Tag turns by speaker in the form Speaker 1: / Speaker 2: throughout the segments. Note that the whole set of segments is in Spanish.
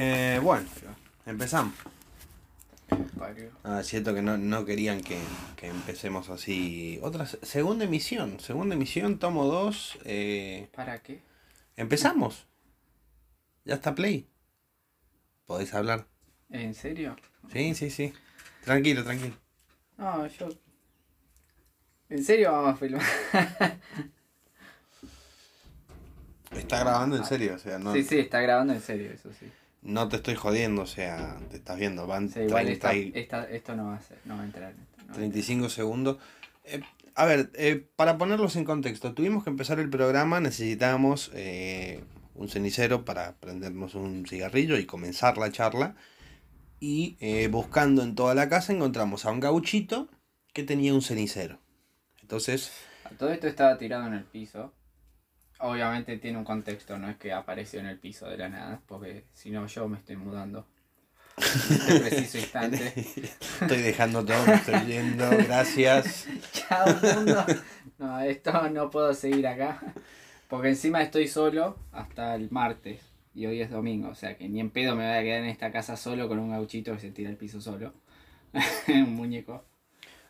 Speaker 1: Eh, bueno, empezamos. Ah, siento que no, no querían que, que empecemos así. Otra se- segunda emisión, segunda emisión, tomo dos. eh,
Speaker 2: ¿Para qué?
Speaker 1: empezamos. Ya está Play. Podéis hablar.
Speaker 2: ¿En serio?
Speaker 1: Sí, sí, sí. Tranquilo, tranquilo.
Speaker 2: No, yo. ¿En serio vamos a filmar?
Speaker 1: Está grabando en serio, o sea, no,
Speaker 2: Sí, sí, está grabando en serio, eso sí.
Speaker 1: No te estoy jodiendo, o sea, te estás viendo. Van
Speaker 2: Sí, igual
Speaker 1: 30
Speaker 2: esta-
Speaker 1: y-
Speaker 2: esta- esto no va a ser, no va a entrar no va a
Speaker 1: 35 segundos. Eh, a ver, eh, para ponerlos en contexto, tuvimos que empezar el programa, necesitábamos eh, un cenicero para prendernos un cigarrillo y comenzar la charla. Y buscando en toda la casa encontramos a un gauchito que tenía un cenicero. Entonces.
Speaker 2: Todo esto estaba tirado en el piso. Obviamente tiene un contexto, no es que apareció en el piso de la nada, porque si no yo me estoy mudando. En este preciso instante.
Speaker 1: estoy dejando todo, me estoy yendo, gracias.
Speaker 2: Chao mundo. No, esto no puedo seguir acá. Porque encima estoy solo hasta el martes. Y hoy es domingo. O sea que ni en pedo me voy a quedar en esta casa solo con un gauchito que se tira al piso solo. un muñeco.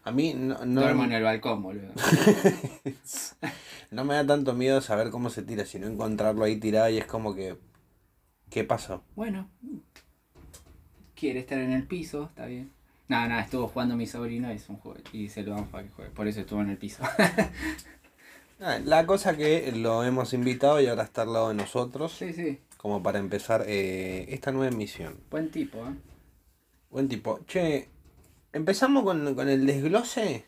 Speaker 1: A mí no,
Speaker 2: Duermo en
Speaker 1: no,
Speaker 2: el balcón, boludo.
Speaker 1: no me da tanto miedo saber cómo se tira, sino encontrarlo ahí tirado y es como que... ¿Qué pasó?
Speaker 2: Bueno. Quiere estar en el piso, está bien. Nada, nada, estuvo jugando mi sobrino y es un juego. Y se lo damos para que juegue. Por eso estuvo en el piso.
Speaker 1: Ah, La cosa que lo hemos invitado y ahora está al lado de nosotros,
Speaker 2: sí, sí.
Speaker 1: como para empezar eh, esta nueva emisión.
Speaker 2: Buen tipo, ¿eh?
Speaker 1: Buen tipo. Che, empezamos con, con el desglose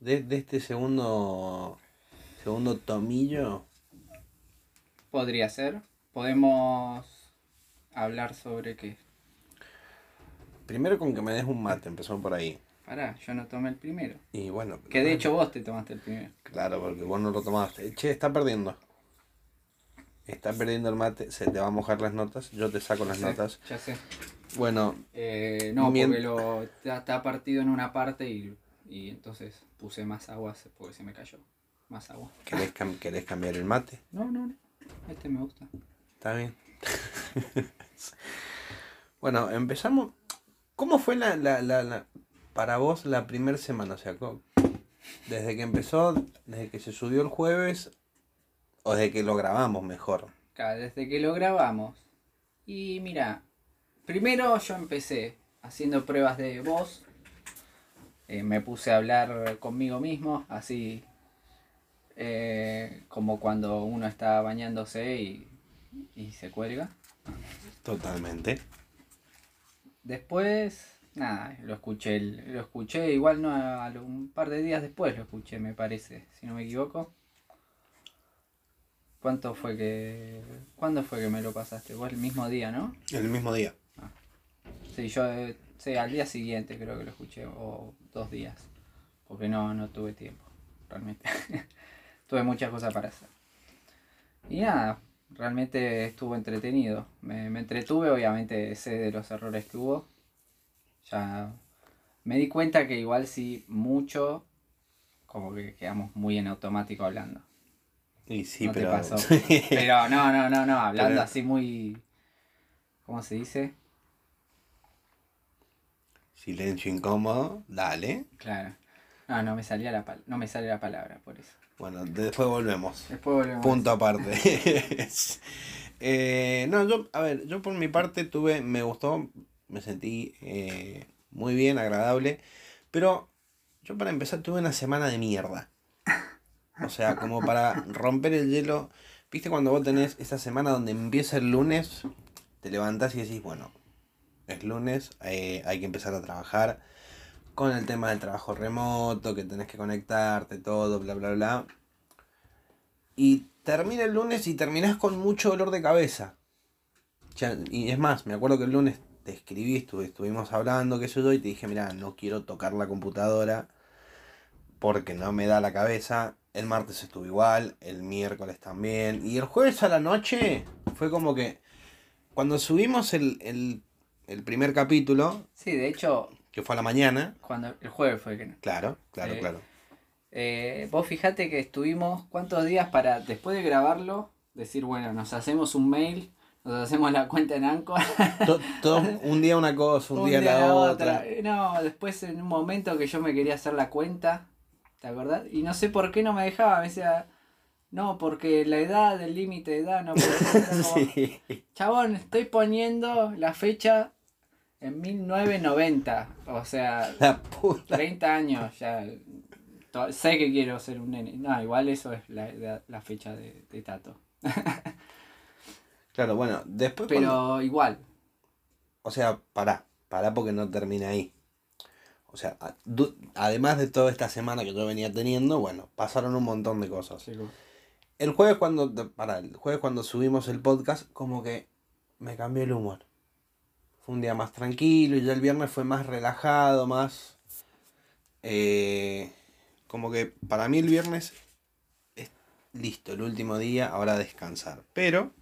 Speaker 1: de, de este segundo, segundo tomillo.
Speaker 2: Podría ser. Podemos hablar sobre qué.
Speaker 1: Primero con que me des un mate, empezó por ahí.
Speaker 2: Pará, yo no tomé el primero.
Speaker 1: Y bueno.
Speaker 2: Que de hecho vos te tomaste el primero.
Speaker 1: Claro, porque vos no lo tomaste. Che, está perdiendo. Está perdiendo el mate, se te va a mojar las notas, yo te saco las notas.
Speaker 2: Ya sé.
Speaker 1: Bueno,
Speaker 2: Eh, no, porque lo está, partido en una parte y, y entonces puse más agua porque se me cayó. Más agua.
Speaker 1: ¿querés, cam- querés cambiar el mate?
Speaker 2: No, no, no. Este me gusta.
Speaker 1: Está bien. bueno, empezamos. ¿Cómo fue la, la, la, la- para vos la primera semana? O sea, co- desde que empezó, desde que se subió el jueves, o desde que lo grabamos mejor.
Speaker 2: Desde que lo grabamos. Y mira, primero yo empecé haciendo pruebas de voz. Eh, me puse a hablar conmigo mismo, así eh, como cuando uno está bañándose y, y se cuelga.
Speaker 1: Totalmente.
Speaker 2: Después, nada, lo escuché, lo escuché igual no a, un par de días después lo escuché, me parece, si no me equivoco. ¿Cuánto fue que cuándo fue que me lo pasaste? Vos el mismo día, ¿no?
Speaker 1: El mismo día.
Speaker 2: Sí, yo eh, sí, al día siguiente creo que lo escuché o dos días, porque no no tuve tiempo, realmente. tuve muchas cosas para hacer. Y nada, realmente estuvo entretenido. Me, me entretuve, obviamente sé de los errores que hubo. Ya me di cuenta que igual sí mucho, como que quedamos muy en automático hablando.
Speaker 1: Y sí,
Speaker 2: no
Speaker 1: pero.
Speaker 2: te pasó. Pero no, no, no, no, hablando
Speaker 1: Pero-
Speaker 2: así muy... ¿Cómo se dice?
Speaker 1: Silencio incómodo, dale.
Speaker 2: Claro. No, no me salía la pal- no me sale la palabra por eso.
Speaker 1: Bueno, después volvemos.
Speaker 2: Después volvemos.
Speaker 1: Punto aparte. Eh, no, yo, a ver, yo por mi parte tuve, me gustó, me sentí eh, muy bien, agradable, pero yo para empezar tuve una semana de mierda. O sea, como para romper el hielo, viste cuando vos tenés esa semana donde empieza el lunes, te levantás y decís, bueno, es lunes, eh, hay que empezar a trabajar con el tema del trabajo remoto, que tenés que conectarte, todo, bla, bla, bla. Y termina el lunes y terminás con mucho dolor de cabeza. Y es más, me acuerdo que el lunes te escribí, estuvimos hablando, qué sé yo, y te dije, mira, no quiero tocar la computadora porque no me da la cabeza. El martes estuve igual, el miércoles también. Y el jueves a la noche fue como que cuando subimos el, el, el primer capítulo,
Speaker 2: Sí, de hecho,
Speaker 1: que fue a la mañana,
Speaker 2: cuando el jueves fue que no.
Speaker 1: claro, claro,
Speaker 2: Sí.
Speaker 1: claro.
Speaker 2: Eh, vos fijate que estuvimos cuántos días para, después de grabarlo, decir, bueno, nos hacemos un mail, Nos hacemos la cuenta en
Speaker 1: todo- un día una cosa, un, día, la, otra.
Speaker 2: Eh, No, después en un momento que yo me quería hacer la cuenta, ¿te acordás? Y no sé por qué no me dejaba, me decía, no, porque la edad, el límite de edad, no puede ser. Era como,
Speaker 1: Sí.
Speaker 2: Chabón, estoy poniendo la fecha en 1990, o sea,
Speaker 1: La puta.
Speaker 2: 30 años ya. Sé que quiero ser un nene. No, igual eso es la, la- la fecha de, de Tato.
Speaker 1: Claro, bueno, después cuando-
Speaker 2: Pero igual,
Speaker 1: O sea, pará, pará porque no termina ahí. O sea, además de toda esta semana que yo venía teniendo, bueno, pasaron un montón de cosas. El jueves cuando, pará, el jueves cuando subimos el podcast, como que me cambió el humor. Fue un día más tranquilo y ya el viernes fue más relajado, más... eh, como que para mí el viernes es listo, el último día, ahora descansar. Pero...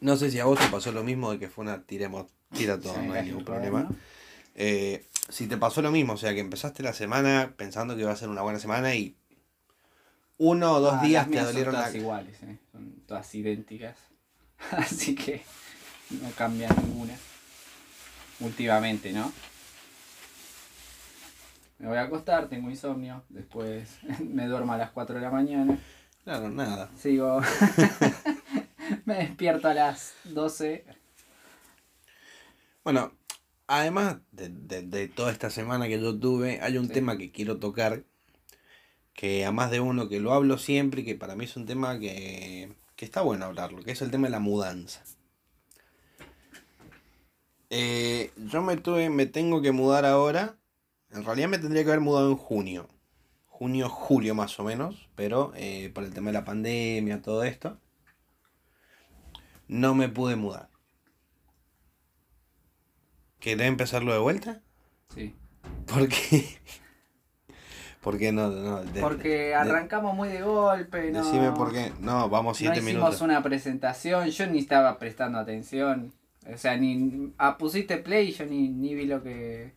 Speaker 1: No sé si a vos te pasó lo mismo de que fue una tiremos, tira todo,
Speaker 2: Sí,
Speaker 1: no hay ningún problema. Eh, si te pasó lo mismo, o sea que empezaste la semana pensando que iba a ser una buena semana y uno o dos
Speaker 2: Ah,
Speaker 1: días te
Speaker 2: son
Speaker 1: dolieron la...
Speaker 2: todas iguales, eh, son todas idénticas. Así que no cambia ninguna. Últimamente, ¿no? Me voy a acostar, tengo insomnio, después me duermo a las 4 de la mañana,
Speaker 1: Claro, nada.
Speaker 2: sigo... me despierto a las 12.
Speaker 1: Bueno, además de, de- de toda esta semana que yo tuve, hay un
Speaker 2: Sí.
Speaker 1: tema que quiero tocar, que a más de uno que lo hablo siempre y que para mí es un tema que, que está bueno hablarlo, que es el tema de la mudanza. Eh, yo me tuve, me tengo que mudar ahora. En realidad me tendría que haber mudado en junio. Junio, julio más o menos. Pero eh, por el tema de la pandemia, todo esto. No me pude mudar. ¿Querés empezarlo de vuelta?
Speaker 2: Sí.
Speaker 1: ¿Por qué? ¿Por qué no? no de-
Speaker 2: Porque
Speaker 1: de-
Speaker 2: arrancamos muy de golpe, ¿no?
Speaker 1: Decime por qué. No, vamos
Speaker 2: No
Speaker 1: siete
Speaker 2: hicimos
Speaker 1: minutos.
Speaker 2: una presentación, yo ni estaba prestando atención. O sea, ni ah, pusiste play y yo ni, ni vi lo que.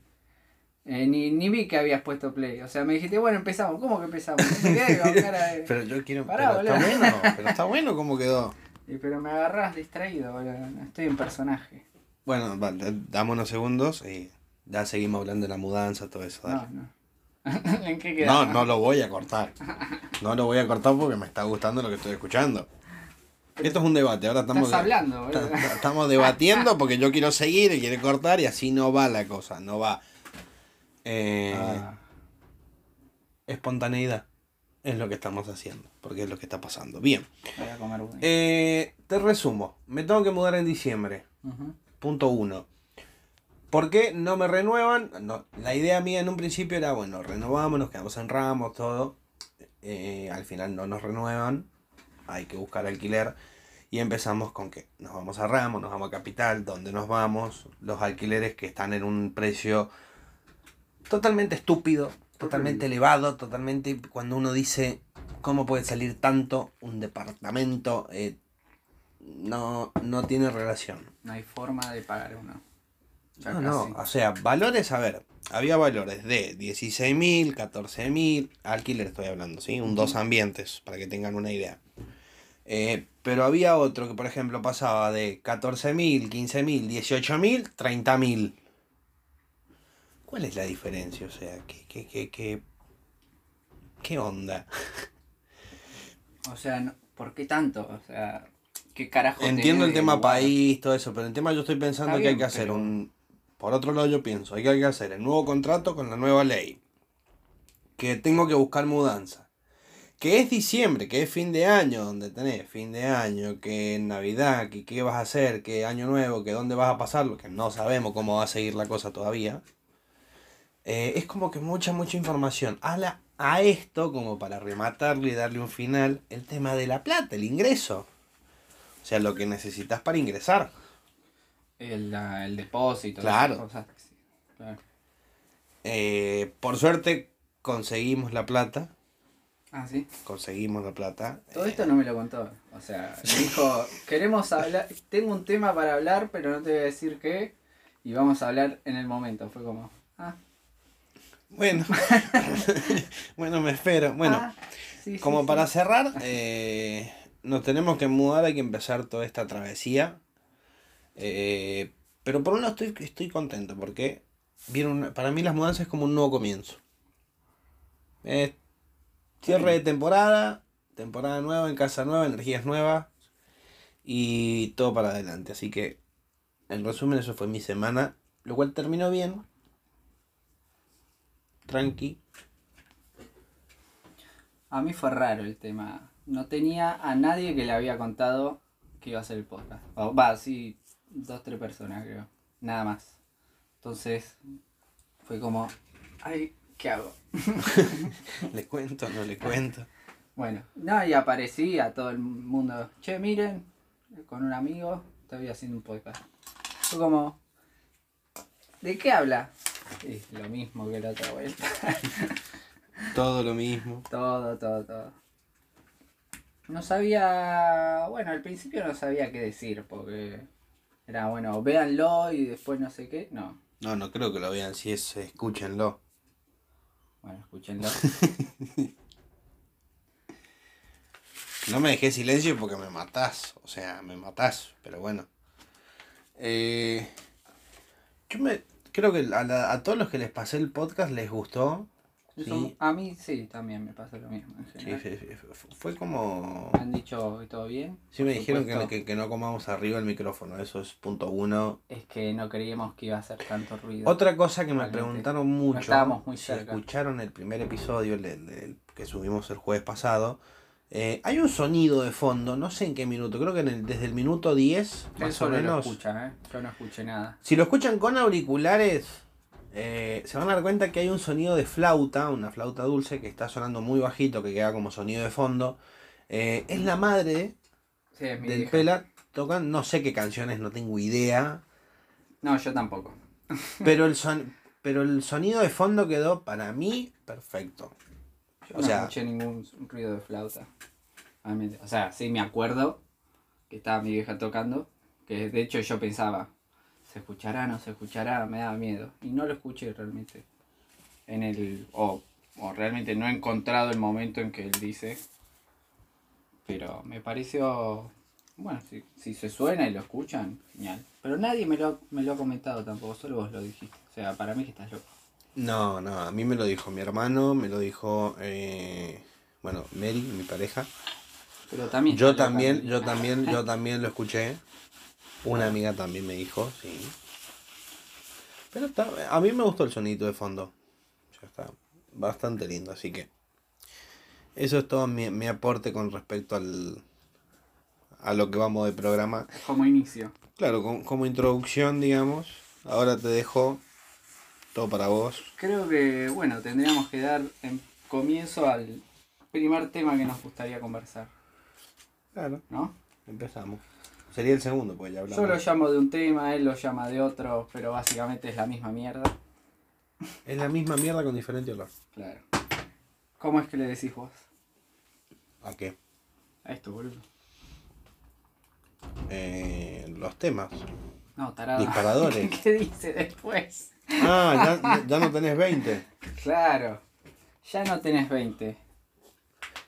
Speaker 2: eh, ni, ni vi que habías puesto play. O sea, me dijiste, bueno, empezamos. ¿Cómo que empezamos? De-
Speaker 1: Pero yo quiero.
Speaker 2: Pará,
Speaker 1: pero está bueno, pero está bueno cómo quedó.
Speaker 2: Y pero me agarrás distraído, boludo. no Estoy en personaje.
Speaker 1: Bueno, vale, dame unos segundos y ya seguimos hablando de la mudanza, todo eso. dale.
Speaker 2: No, no. ¿En qué
Speaker 1: No,
Speaker 2: quedamos?
Speaker 1: no lo voy a cortar. No lo voy a cortar porque me está gustando lo que estoy escuchando. Esto es un debate, ahora estamos,
Speaker 2: Estás hablando,
Speaker 1: estamos debatiendo porque yo quiero seguir y quiere cortar y así no va la cosa, no va. Eh,
Speaker 2: Ah,
Speaker 1: Espontaneidad es lo que estamos haciendo, porque es lo que está pasando. Bien,
Speaker 2: voy a comer budín.
Speaker 1: eh, te resumo, me tengo que mudar en diciembre. Punto uno. ¿Por qué no me renuevan? No, la idea mía en un principio era, bueno, renovamos, nos quedamos en ramos, todo. Eh, al final no nos renuevan, hay que buscar alquiler. Y empezamos con que nos vamos a ramos, nos vamos a capital, donde nos vamos, los alquileres que están en un precio totalmente estúpido, totalmente elevado, totalmente cuando uno dice, ¿cómo puede salir tanto un departamento? Eh, no, no tiene relación.
Speaker 2: No hay forma de pagar uno. Ya
Speaker 1: No, no, o sea, valores, a ver, había valores de 16.000, 14.000, alquiler estoy hablando, ¿sí? Un dos ambientes, para que tengan una idea. Eh, pero había otro que, por ejemplo, pasaba de 14.000, 15.000, 18.000, 30.000. ¿Cuál es la diferencia? O sea, ¿qué, qué, qué, qué, qué onda?
Speaker 2: O sea, no- ¿por qué tanto? O sea, ¿qué carajo?
Speaker 1: Entiendo el tema
Speaker 2: lugar?
Speaker 1: país, todo eso, pero el tema yo estoy pensando que hay que hacer
Speaker 2: pero-
Speaker 1: un... Por otro lado yo pienso, hay que hacer el nuevo contrato con la nueva ley. Que tengo que buscar mudanza. Que es diciembre, que es fin de año, donde tenés fin de año, que Navidad, que qué vas a hacer, que año nuevo, que dónde vas a pasarlo, que no sabemos cómo va a seguir la cosa todavía. Eh, es como que mucha, mucha información. A, la- a esto, como para rematarle y darle un final, el tema de la plata, el ingreso. O sea, lo que necesitas para ingresar.
Speaker 2: El, el depósito.
Speaker 1: Claro.
Speaker 2: cosas, claro.
Speaker 1: Eh, por suerte conseguimos la plata.
Speaker 2: Ah, sí.
Speaker 1: Conseguimos la plata.
Speaker 2: Todo
Speaker 1: Eh,
Speaker 2: esto no me lo contó. O sea, dijo, queremos hablar, tengo un tema para hablar, pero no te voy a decir qué. Y vamos a hablar en el momento. Fue como, ah,
Speaker 1: Bueno, bueno, me espero. Bueno,
Speaker 2: ah, sí,
Speaker 1: como
Speaker 2: sí.
Speaker 1: para cerrar, eh, nos tenemos que mudar, hay que empezar toda esta travesía. Eh, pero por un lado estoy, estoy contento porque viene una- para mí las mudanzas es como un nuevo comienzo. Cierre de temporada, temporada nueva en casa nueva, energías nuevas y todo para adelante. Así que, en resumen, eso fue mi semana, lo cual terminó bien. Tranqui.
Speaker 2: A mí fue raro el tema. No tenía a nadie que le había contado que iba a hacer el podcast. O, Va, sí, dos, tres personas creo. Nada más. Entonces, fue como, ay, ¿qué hago?
Speaker 1: ¿Le cuento? ¿No le cuento?
Speaker 2: Bueno, no, y aparecí a todo el mundo. Che, miren, con un amigo, estoy haciendo un podcast. Fue como, ¿de qué habla? Y lo mismo que la otra vuelta.
Speaker 1: Todo lo mismo.
Speaker 2: todo, todo, todo. No sabía, bueno, al principio no sabía qué decir, porque era, bueno, véanlo y después no sé qué. No,
Speaker 1: No, no creo que lo vean, si es, escúchenlo.
Speaker 2: Bueno.
Speaker 1: No me dejé silencio porque me matás, o sea, me matás, pero bueno. Eh, yo me creo que a todos los que les pasé el podcast les gustó. Sí,
Speaker 2: A mí sí, también me pasa lo mismo.
Speaker 1: Sí, sí, sí, fu- fue como...
Speaker 2: Me han dicho todo bien.
Speaker 1: Sí me dijeron que, que, que no comamos arriba el micrófono, eso es punto uno.
Speaker 2: Es que no creíamos que iba a hacer tanto ruido.
Speaker 1: Otra cosa que me preguntaron mucho,
Speaker 2: estábamos muy
Speaker 1: si
Speaker 2: cerca.
Speaker 1: escucharon el primer episodio el, el- el que subimos el jueves pasado, eh, hay un sonido de fondo, no sé en qué minuto, creo que en el- desde el minuto 10, más
Speaker 2: Eso
Speaker 1: o
Speaker 2: no lo
Speaker 1: menos.
Speaker 2: escucha, ¿eh? Yo no escuché nada.
Speaker 1: Si lo escuchan con auriculares, eh, se van a dar cuenta que hay un sonido de flauta, una flauta dulce que está sonando muy bajito, que queda como sonido de fondo. Eh, es la madre
Speaker 2: Sí, es mi
Speaker 1: del
Speaker 2: vieja.
Speaker 1: Pela, tocan, no sé qué canciones, no tengo idea,
Speaker 2: No, yo tampoco.
Speaker 1: pero el, son, pero el sonido de fondo quedó para mí perfecto.
Speaker 2: Yo
Speaker 1: O
Speaker 2: no
Speaker 1: sea-
Speaker 2: escuché ningún ruido de flauta. O sea, sí me acuerdo que estaba mi vieja tocando. Que de hecho yo pensaba, ¿se escuchará? ¿No se escuchará? Me daba miedo. Y no lo escuché realmente. En el. O, o realmente no he encontrado el momento en que él dice. Pero me pareció. Bueno, si, si se suena y lo escuchan, genial. Pero nadie me lo, me lo ha comentado tampoco, solo vos lo dijiste. O sea, para mí que estás loco.
Speaker 1: No, no, a mí me lo dijo mi hermano, me lo dijo, eh, bueno, Mary, mi pareja.
Speaker 2: Pero también.
Speaker 1: Yo también, yo también, yo también lo escuché. Una amiga también me dijo, sí. Pero está, a mí me gustó el sonito de fondo. Ya está bastante lindo, así que eso es todo mi, mi aporte con respecto al a lo que vamos de programa.
Speaker 2: Como inicio.
Speaker 1: Claro, com- como introducción, digamos. Ahora te dejo todo para vos.
Speaker 2: Creo que, bueno, tendríamos que dar en comienzo al primer tema que nos gustaría conversar,
Speaker 1: Claro,
Speaker 2: ¿no?
Speaker 1: empezamos. Sería el segundo, pues ya hablamos.
Speaker 2: Yo lo llamo de un tema, él lo llama de otro, pero básicamente es la misma mierda.
Speaker 1: Es la misma mierda con diferente olor.
Speaker 2: Claro. ¿Cómo es que le decís vos
Speaker 1: ¿A qué?
Speaker 2: a esto, boludo?
Speaker 1: Eh, los temas.
Speaker 2: No, tarado.
Speaker 1: Disparadores.
Speaker 2: ¿Qué dice después?
Speaker 1: Ah, ya, ya no tenés 20.
Speaker 2: Claro. Ya no tenés 20.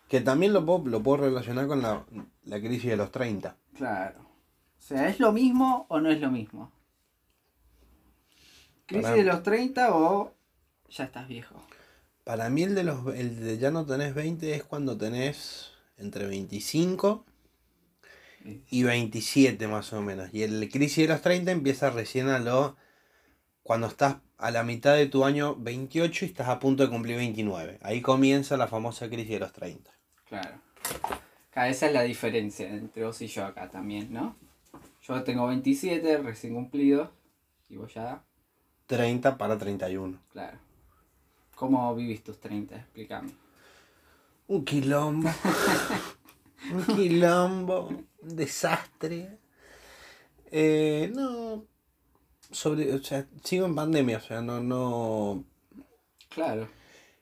Speaker 1: Que también lo puedo, lo puedo relacionar con la, la crisis de los 30.
Speaker 2: Claro. O sea, ¿es lo mismo o no es lo mismo? ¿Crisis
Speaker 1: Pará.
Speaker 2: de los 30 o ya estás viejo?
Speaker 1: Para mí el de los el de ya no tenés 20 es cuando tenés entre 25 y 27 más o menos. Y el crisis de los 30 empieza recién a lo cuando estás a la mitad de tu año 28 y estás a punto de cumplir 29. Ahí comienza la famosa crisis de los 30.
Speaker 2: Claro. Esa es la diferencia entre vos y yo acá también, ¿no? Yo tengo 27, recién cumplido, y vos ya,
Speaker 1: 30 para 31.
Speaker 2: claro. ¿Cómo vivís tus 30? Explícame.
Speaker 1: Un quilombo. un quilombo. Un desastre. Eh, no. Sobre, o sea, sigo en pandemia, o sea, no, no.
Speaker 2: Claro.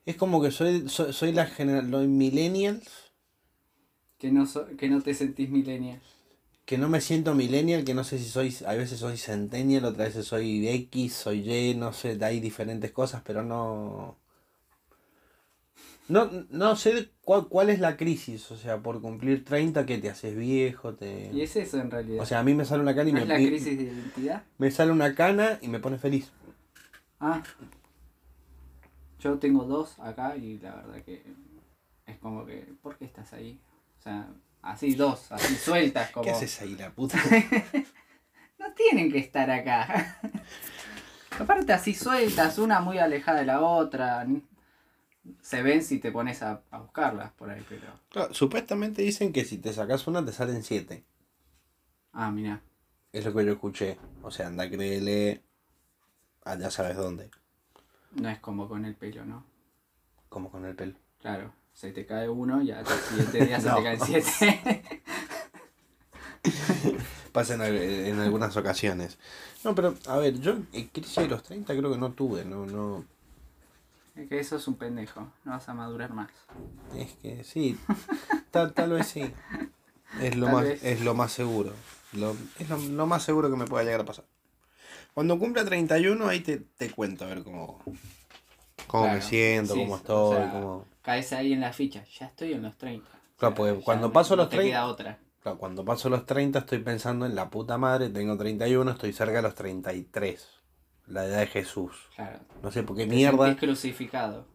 Speaker 1: Es como que soy, soy, soy la generación, los millennials,
Speaker 2: Que no, so- que no te sentís millennial.
Speaker 1: Que no me siento millennial, que no sé si soy, a veces soy centennial, otras veces soy X, soy Y, no sé, hay diferentes cosas, pero no. No, no sé cuál, cuál es la crisis, o sea, por cumplir 30 que te haces viejo,
Speaker 2: Y
Speaker 1: te...
Speaker 2: es eso en realidad.
Speaker 1: O sea, a mí me sale una cana y
Speaker 2: ¿No
Speaker 1: me,
Speaker 2: es la
Speaker 1: y-
Speaker 2: crisis de identidad?
Speaker 1: me sale una cana y me pone feliz.
Speaker 2: Ah. Yo tengo dos acá y la verdad que es como que, ¿por qué estás ahí? O sea, así dos, así sueltas como...
Speaker 1: ¿Qué haces ahí, la puta?
Speaker 2: No tienen que estar acá. Aparte así sueltas, una muy alejada de la otra. Se ven si te pones a, a buscarlas por ahí, pero...
Speaker 1: Claro, supuestamente dicen que si te sacas una te salen siete.
Speaker 2: Ah, mira.
Speaker 1: Es lo que yo escuché. O sea, anda, créele. Allá sabes dónde.
Speaker 2: No es como con el pelo, ¿no?
Speaker 1: Como con el pelo.
Speaker 2: Claro, se te cae uno y al siguiente día se
Speaker 1: No.
Speaker 2: te caen siete.
Speaker 1: Pasa en, en algunas ocasiones. No, pero, a ver, yo en crisis de los 30 creo que no tuve, no, no.
Speaker 2: es que eso es un pendejo, no vas a madurar más.
Speaker 1: Es que sí, tal, tal vez sí. Es lo
Speaker 2: Tal
Speaker 1: más,
Speaker 2: vez.
Speaker 1: es lo más seguro. Lo- es lo, lo más seguro que me pueda llegar a pasar. Cuando cumpla 31, ahí te, te cuento a ver cómo, cómo me siento,
Speaker 2: sí,
Speaker 1: cómo
Speaker 2: o
Speaker 1: estoy,
Speaker 2: sea,
Speaker 1: cómo.
Speaker 2: Caes ahí en la ficha, ya estoy en los 30.
Speaker 1: Claro,
Speaker 2: O sea,
Speaker 1: porque cuando paso
Speaker 2: no
Speaker 1: los
Speaker 2: te
Speaker 1: 30
Speaker 2: queda otra.
Speaker 1: Claro, cuando paso los 30 estoy pensando en la puta madre, tengo 31, estoy cerca de los 33. La edad de Jesús.
Speaker 2: Claro.
Speaker 1: No sé por qué
Speaker 2: Te
Speaker 1: mierda.
Speaker 2: crucificado.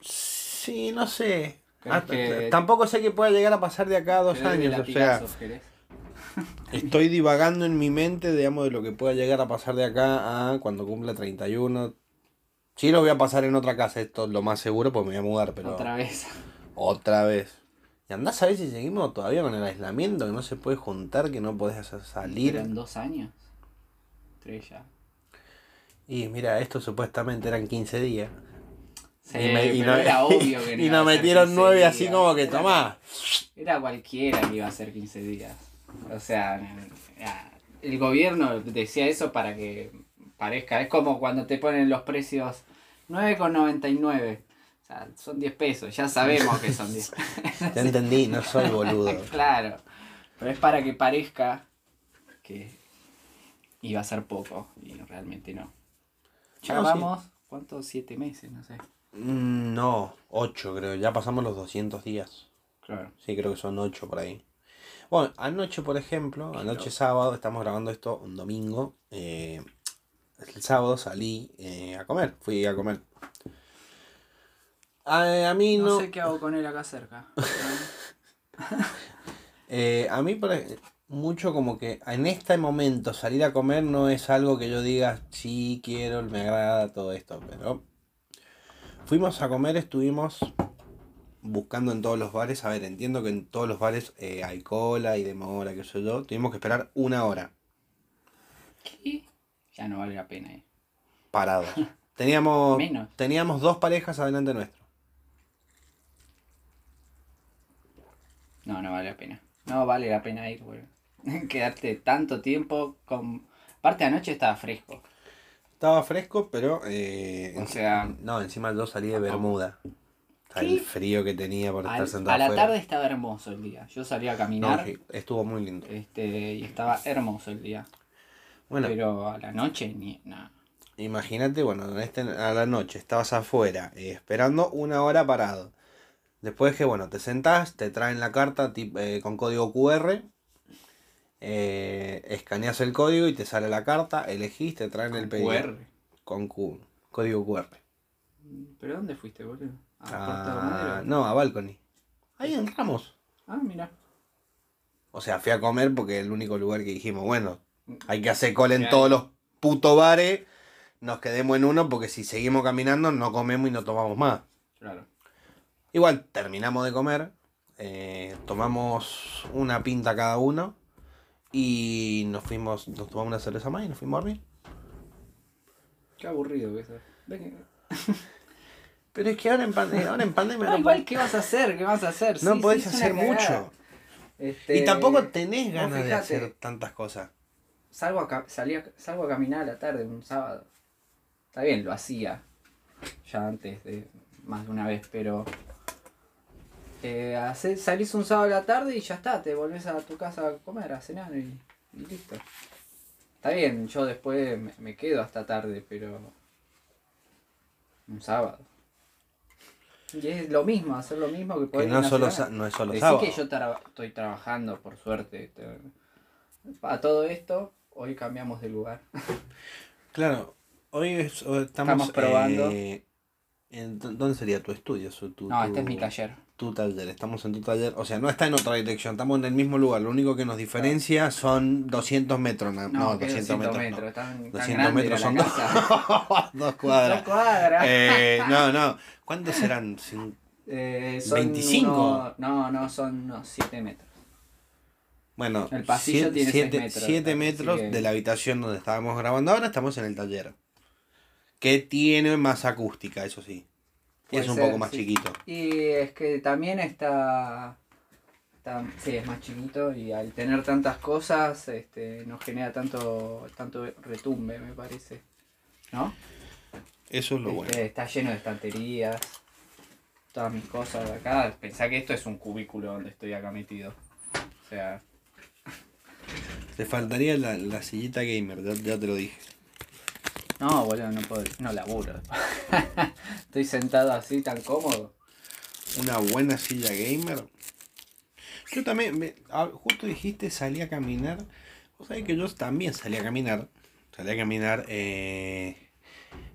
Speaker 1: Sí, no sé.
Speaker 2: ¿Crees
Speaker 1: Ah,
Speaker 2: que-
Speaker 1: Tampoco sé que pueda llegar a pasar de acá a dos años. O sea, estoy divagando en mi mente, digamos, de lo que pueda llegar a pasar de acá a cuando cumpla 31. Sí, lo voy a pasar en otra casa, esto es lo más seguro, porque me voy a mudar, pero.
Speaker 2: Otra vez.
Speaker 1: Otra vez. Y andás a ver si seguimos todavía con el aislamiento, que no se puede juntar, que no podés hacer salir.
Speaker 2: ¿Eran dos años? Tres ya.
Speaker 1: Y mira, esto supuestamente eran 15 días.
Speaker 2: Sí,
Speaker 1: y, me- y
Speaker 2: pero
Speaker 1: no-
Speaker 2: era obvio que no
Speaker 1: y nos metieron
Speaker 2: 15
Speaker 1: nueve así como que tomá.
Speaker 2: Era cualquiera que iba a ser 15 días. O sea, ya, el gobierno decía eso para que parezca. Es como cuando te ponen los precios 9,99. O sea, son 10 pesos. Ya sabemos que son 10 pesos.
Speaker 1: Ya entendí, no soy boludo.
Speaker 2: claro. Pero es para que parezca que iba a ser poco. Y realmente no. Ya
Speaker 1: No, sí.
Speaker 2: vamos, ¿cuántos? Siete meses, no sé.
Speaker 1: Mm, No, 8 creo, ya pasamos los 200 días.
Speaker 2: Claro.
Speaker 1: Sí, creo que son 8 por ahí. Bueno, anoche, por ejemplo, anoche sábado, estamos grabando esto un domingo. eh, el sábado salí eh, a comer, fui a comer. A, a mí
Speaker 2: No,
Speaker 1: no.
Speaker 2: sé qué hago con él acá cerca.
Speaker 1: Eh, a mí, por ej- mucho como que en este momento salir a comer no es algo que yo diga, sí, quiero, me agrada todo esto, pero fuimos a comer, estuvimos buscando en todos los bares, a ver, entiendo que en todos los bares eh, hay cola y demora, qué sé yo, tuvimos que esperar una hora
Speaker 2: ¿Qué? Ya no vale la pena ir.
Speaker 1: parados. Teníamos,
Speaker 2: Menos.
Speaker 1: teníamos dos parejas adelante nuestro.
Speaker 2: No, no vale la pena. No vale la pena ir, güey. Quedarte tanto tiempo con... Aparte anoche estaba fresco.
Speaker 1: Estaba fresco, pero... eh,
Speaker 2: O sea-
Speaker 1: No, encima yo salí de Bermuda. El frío que tenía por estar
Speaker 2: Al-
Speaker 1: sentado
Speaker 2: a la
Speaker 1: afuera.
Speaker 2: tarde estaba hermoso el día. Yo salí a caminar
Speaker 1: estuvo muy lindo.
Speaker 2: este, y estaba hermoso el día.
Speaker 1: Bueno,
Speaker 2: Pero a la noche ni nada.
Speaker 1: imagínate, bueno, en este, a la noche estabas afuera, eh, esperando una hora parado. Después que, bueno, te sentás, te traen la carta tip- eh, con código QR, eh, escaneas el código y te sale la carta, elegís, te traen el pedido.
Speaker 2: QR.
Speaker 1: Con Q- código QR.
Speaker 2: ¿Pero dónde fuiste, boludo? ¿A
Speaker 1: Ah, no, a Balcony. Ahí en Ramos.
Speaker 2: Ah, mira.
Speaker 1: O sea, fui a comer porque es el único lugar que dijimos, bueno, hay que hacer cola en
Speaker 2: Claro.
Speaker 1: todos los putos bares, nos quedemos en uno porque si seguimos caminando no comemos y no tomamos más.
Speaker 2: Claro.
Speaker 1: Igual, terminamos de comer, eh, tomamos una pinta cada uno y nos fuimos, nos tomamos una cerveza más y nos fuimos a dormir.
Speaker 2: Qué aburrido que eso.
Speaker 1: Pero es que ahora en pandemia, ahora en pandemia no,
Speaker 2: igual, ¿qué vas a hacer? ¿Qué vas a hacer?
Speaker 1: no
Speaker 2: Sí,
Speaker 1: podés
Speaker 2: sí,
Speaker 1: hacer mucho.
Speaker 2: Este,
Speaker 1: Y tampoco tenés ganas de hacer tantas cosas.
Speaker 2: Salgo a, ca- salí a- salgo a caminar a la tarde un sábado. Está bien, lo hacía ya antes de más de una vez, pero eh, hace- salís un sábado a la tarde y ya está, te volvés a tu casa a comer, a cenar y, y listo. Está bien, yo después me, me quedo hasta tarde, pero un sábado. Y es lo mismo, hacer lo mismo que
Speaker 1: Que
Speaker 2: poder
Speaker 1: no, solo, sa- no es solo
Speaker 2: Decí
Speaker 1: sábado.
Speaker 2: que yo tra- estoy trabajando, por suerte. te- A todo esto, hoy cambiamos de lugar.
Speaker 1: Claro, hoy es- hoy estamos,
Speaker 2: Estamos probando.
Speaker 1: eh, en- ¿Dónde sería tu estudio? Su- tu-
Speaker 2: No,
Speaker 1: tu-
Speaker 2: este es mi taller.
Speaker 1: Tu taller, estamos en tu taller. O sea, no está en otra dirección, estamos en el mismo lugar. Lo único que nos diferencia son 200 metros. No,
Speaker 2: No,
Speaker 1: no,
Speaker 2: que
Speaker 1: 200,
Speaker 2: 200
Speaker 1: metros. no.
Speaker 2: Tan, tan
Speaker 1: 200
Speaker 2: grande
Speaker 1: metros son dos, dos cuadras.
Speaker 2: Dos cuadras.
Speaker 1: Eh, no, no. ¿Cuántos serán? Cin-
Speaker 2: Eh, son
Speaker 1: 25.
Speaker 2: unos- no, no, son unos 7 metros.
Speaker 1: Bueno,
Speaker 2: El pasillo tiene seis
Speaker 1: 7
Speaker 2: metros,
Speaker 1: siete
Speaker 2: así
Speaker 1: metros
Speaker 2: que-
Speaker 1: de la habitación donde estábamos grabando ahora, estamos en el taller. Que tiene más acústica, eso sí. Y es un
Speaker 2: ser,
Speaker 1: poco más
Speaker 2: sí.
Speaker 1: chiquito.
Speaker 2: Y es que también está, está. Sí, es más chiquito y al tener tantas cosas este, no genera tanto, tanto retumbe, me parece. ¿No?
Speaker 1: Eso es lo
Speaker 2: Este,
Speaker 1: bueno.
Speaker 2: Está lleno de estanterías, todas mis cosas de acá. Pensá que esto es un cubículo donde estoy acá metido. O sea,
Speaker 1: Te faltaría la, la sillita gamer, ya, ya te lo dije.
Speaker 2: no, boludo, no puedo, no laburo. estoy sentado así tan cómodo.
Speaker 1: Una buena silla gamer. Yo también, me- ah, justo dijiste salí a caminar. Vos sabés que yo también salí a caminar. Salí a caminar eh,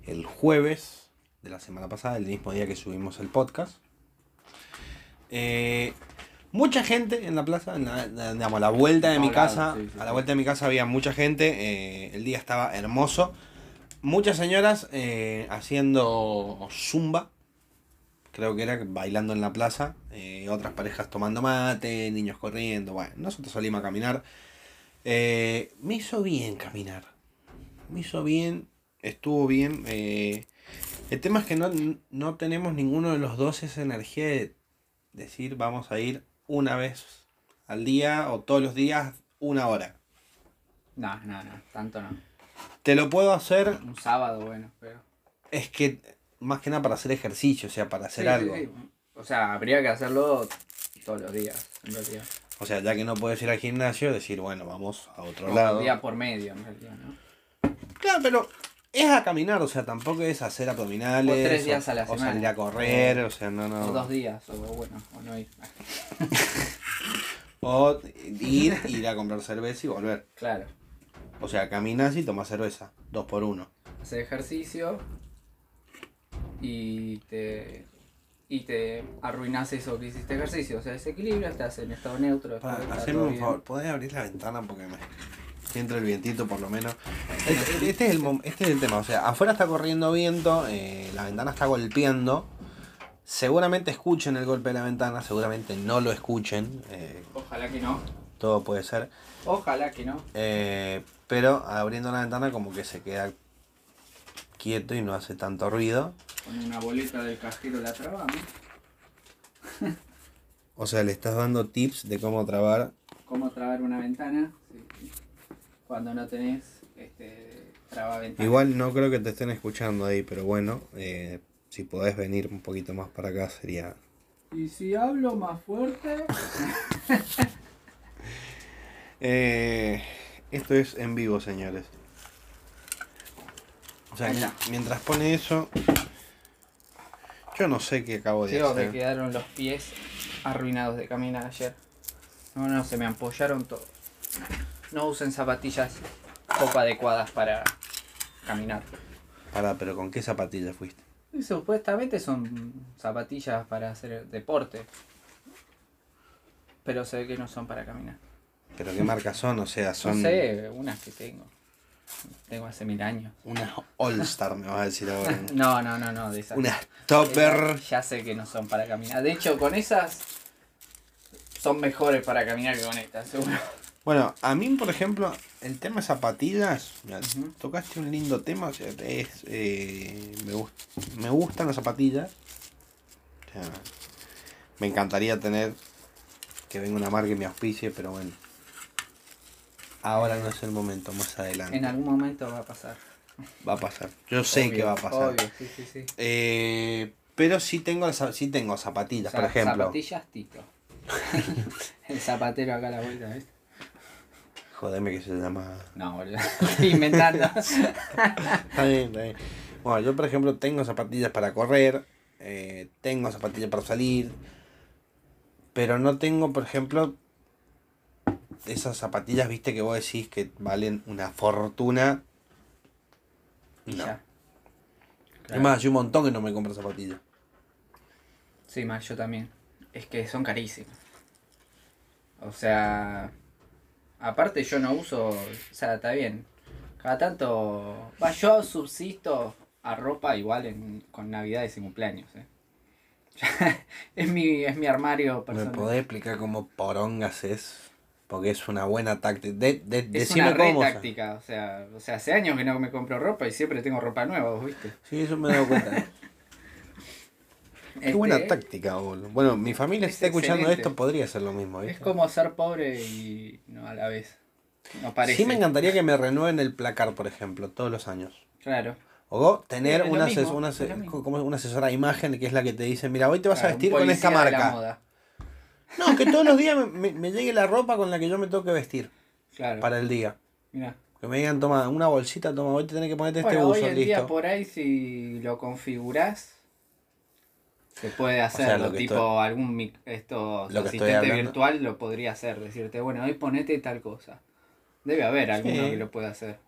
Speaker 1: el jueves de la semana pasada, el mismo día que subimos el podcast. Eh, mucha gente en la plaza, en la, digamos, a la vuelta de mi casa.
Speaker 2: sí, sí,
Speaker 1: a la vuelta de mi casa había mucha gente. eh, el día estaba hermoso. Muchas señoras eh, haciendo zumba. Creo que era bailando en la plaza. eh, otras parejas tomando mate, niños corriendo. Bueno, nosotros salimos a caminar. Me hizo bien caminar. Me hizo bien. Estuvo bien. el tema es que no, no tenemos ninguno de los dos esa energía de decir vamos a ir una vez al día o todos los días una hora.
Speaker 2: No, no, no, tanto no.
Speaker 1: Te lo puedo hacer.
Speaker 2: Un sábado, bueno, pero.
Speaker 1: Es que más que nada para hacer ejercicio, o sea, para hacer
Speaker 2: Sí, sí,
Speaker 1: algo.
Speaker 2: sí. O sea, habría que hacerlo todos los días, en realidad.
Speaker 1: O sea, ya que no puedes ir al gimnasio, decir, bueno, vamos a otro
Speaker 2: O
Speaker 1: lado.
Speaker 2: día por medio, en realidad, ¿no?
Speaker 1: Claro, pero es a caminar, o sea, tampoco es hacer abdominales.
Speaker 2: O tres días a la
Speaker 1: o
Speaker 2: semana.
Speaker 1: salir a correr, o sea, no, no.
Speaker 2: O dos días, o bueno, o no ir.
Speaker 1: O ir, ir a comprar cerveza y volver.
Speaker 2: Claro.
Speaker 1: O sea, caminas y tomas cerveza. Dos por uno.
Speaker 2: Hacer ejercicio y te. Y te arruinas eso que hiciste ejercicio. O sea, desequilibrio, estás en estado neutro.
Speaker 1: Para, hacerme un
Speaker 2: bien.
Speaker 1: favor, ¿podés abrir la ventana? Porque me. Que entre el vientito por lo menos. Este, este es el, este es el tema, o sea, afuera está corriendo viento, eh, la ventana está golpeando. Seguramente escuchen el golpe de la ventana, seguramente no lo escuchen. eh,
Speaker 2: Ojalá que no.
Speaker 1: todo puede ser.
Speaker 2: Ojalá que no.
Speaker 1: Eh, pero abriendo la ventana como que se queda quieto y no hace tanto ruido.
Speaker 2: Con una boleta del cajero la trabamos.
Speaker 1: O sea, le estás dando tips de cómo trabar.
Speaker 2: ¿Cómo trabar una ventana? Sí. Cuando no tenés este.
Speaker 1: Igual no creo que te estén escuchando ahí, pero bueno, eh, si podés venir un poquito más para acá sería...
Speaker 2: Y si hablo más fuerte.
Speaker 1: Eh, esto es en vivo, señores. O sea, mientras pone eso... Yo no sé qué acabo de
Speaker 2: me
Speaker 1: hacer.
Speaker 2: quedaron los pies arruinados de caminar ayer. No, no, se me ampollaron todo. No usen zapatillas poco adecuadas para caminar.
Speaker 1: Pará, pero ¿con qué zapatilla fuiste?
Speaker 2: Y supuestamente son zapatillas para hacer deporte. Pero ve que no son para caminar.
Speaker 1: ¿Pero qué marcas son? O sea, son
Speaker 2: No sé, unas que tengo. Tengo hace mil años.
Speaker 1: unas All-Star, me vas a decir ahora.
Speaker 2: No, no, no, no, de esas.
Speaker 1: Unas Topper.
Speaker 2: Esas Ya sé que no son para caminar. De hecho, con esas son mejores para caminar que con estas, seguro.
Speaker 1: Bueno, a mí, por ejemplo, el tema de zapatillas, tocaste un lindo tema, o sea, es, eh, me, gust- me gustan las zapatillas. O sea, me encantaría tener que venga una marca y me auspicie, pero bueno. Ahora no es el momento, más adelante.
Speaker 2: En algún momento va a pasar.
Speaker 1: Va a pasar. Yo sé
Speaker 2: Obvio,
Speaker 1: que va a pasar.
Speaker 2: Obvio, sí, sí, sí.
Speaker 1: Eh, pero sí tengo, sí tengo zapatillas,
Speaker 2: O sea,
Speaker 1: por ejemplo.
Speaker 2: Zapatillas Tito. El zapatero acá a la vuelta, ¿ves?
Speaker 1: Jodeme que se llama...
Speaker 2: No, boludo. Estoy inventando.
Speaker 1: Está bien, está bien. Bueno, yo por ejemplo tengo zapatillas para correr. eh, tengo zapatillas para salir, pero no tengo, por ejemplo, esas zapatillas, viste, que vos decís que valen una fortuna.
Speaker 2: Y
Speaker 1: No.
Speaker 2: ya.
Speaker 1: Es más, hace un montón que no me compro zapatillas.
Speaker 2: Sí, más yo también. Es que son carísimos. O sea, aparte yo no uso, o sea, está bien. Cada tanto, va, yo subsisto a ropa igual en, con navidades y cumpleaños. ¿eh? es, mi, es mi armario
Speaker 1: ¿Me
Speaker 2: personal.
Speaker 1: podés explicar cómo porongas es? Porque es una buena táctica. De, de,
Speaker 2: Es una re táctica, o sea, o sea, hace años que no me compro ropa y siempre tengo ropa nueva, ¿vos viste?
Speaker 1: Sí, eso me he dado cuenta. Qué
Speaker 2: Este,
Speaker 1: buena táctica, boludo. Bueno, mi familia si
Speaker 2: es
Speaker 1: está escuchando
Speaker 2: excelente.
Speaker 1: esto, podría hacer lo mismo,
Speaker 2: Es
Speaker 1: ¿viste?
Speaker 2: como ser pobre y no a la vez. No parece.
Speaker 1: Sí me encantaría que me renueven el placar, por ejemplo, todos los años.
Speaker 2: Claro.
Speaker 1: O tener
Speaker 2: Es
Speaker 1: una,
Speaker 2: mismo,
Speaker 1: una,
Speaker 2: es
Speaker 1: una asesora de imagen que es la que te dice, mira, hoy te vas a
Speaker 2: Claro, un
Speaker 1: vestir con esta marca. No, que todos los días me, me- me llegue la ropa con la que yo me tengo que vestir
Speaker 2: Claro.
Speaker 1: para el día.
Speaker 2: Mira.
Speaker 1: Que me digan, toma una bolsita, toma, hoy te tenés que ponerte este
Speaker 2: Bueno,
Speaker 1: buzo,
Speaker 2: hoy en día
Speaker 1: listo.
Speaker 2: por ahí si lo configurás se puede hacerlo,
Speaker 1: lo que
Speaker 2: tipo
Speaker 1: estoy-
Speaker 2: algún esto
Speaker 1: Lo
Speaker 2: asistente
Speaker 1: hablando-
Speaker 2: virtual lo podría hacer, decirte, bueno, hoy ponete tal cosa. Debe haber alguno
Speaker 1: Sí.
Speaker 2: que lo pueda hacer.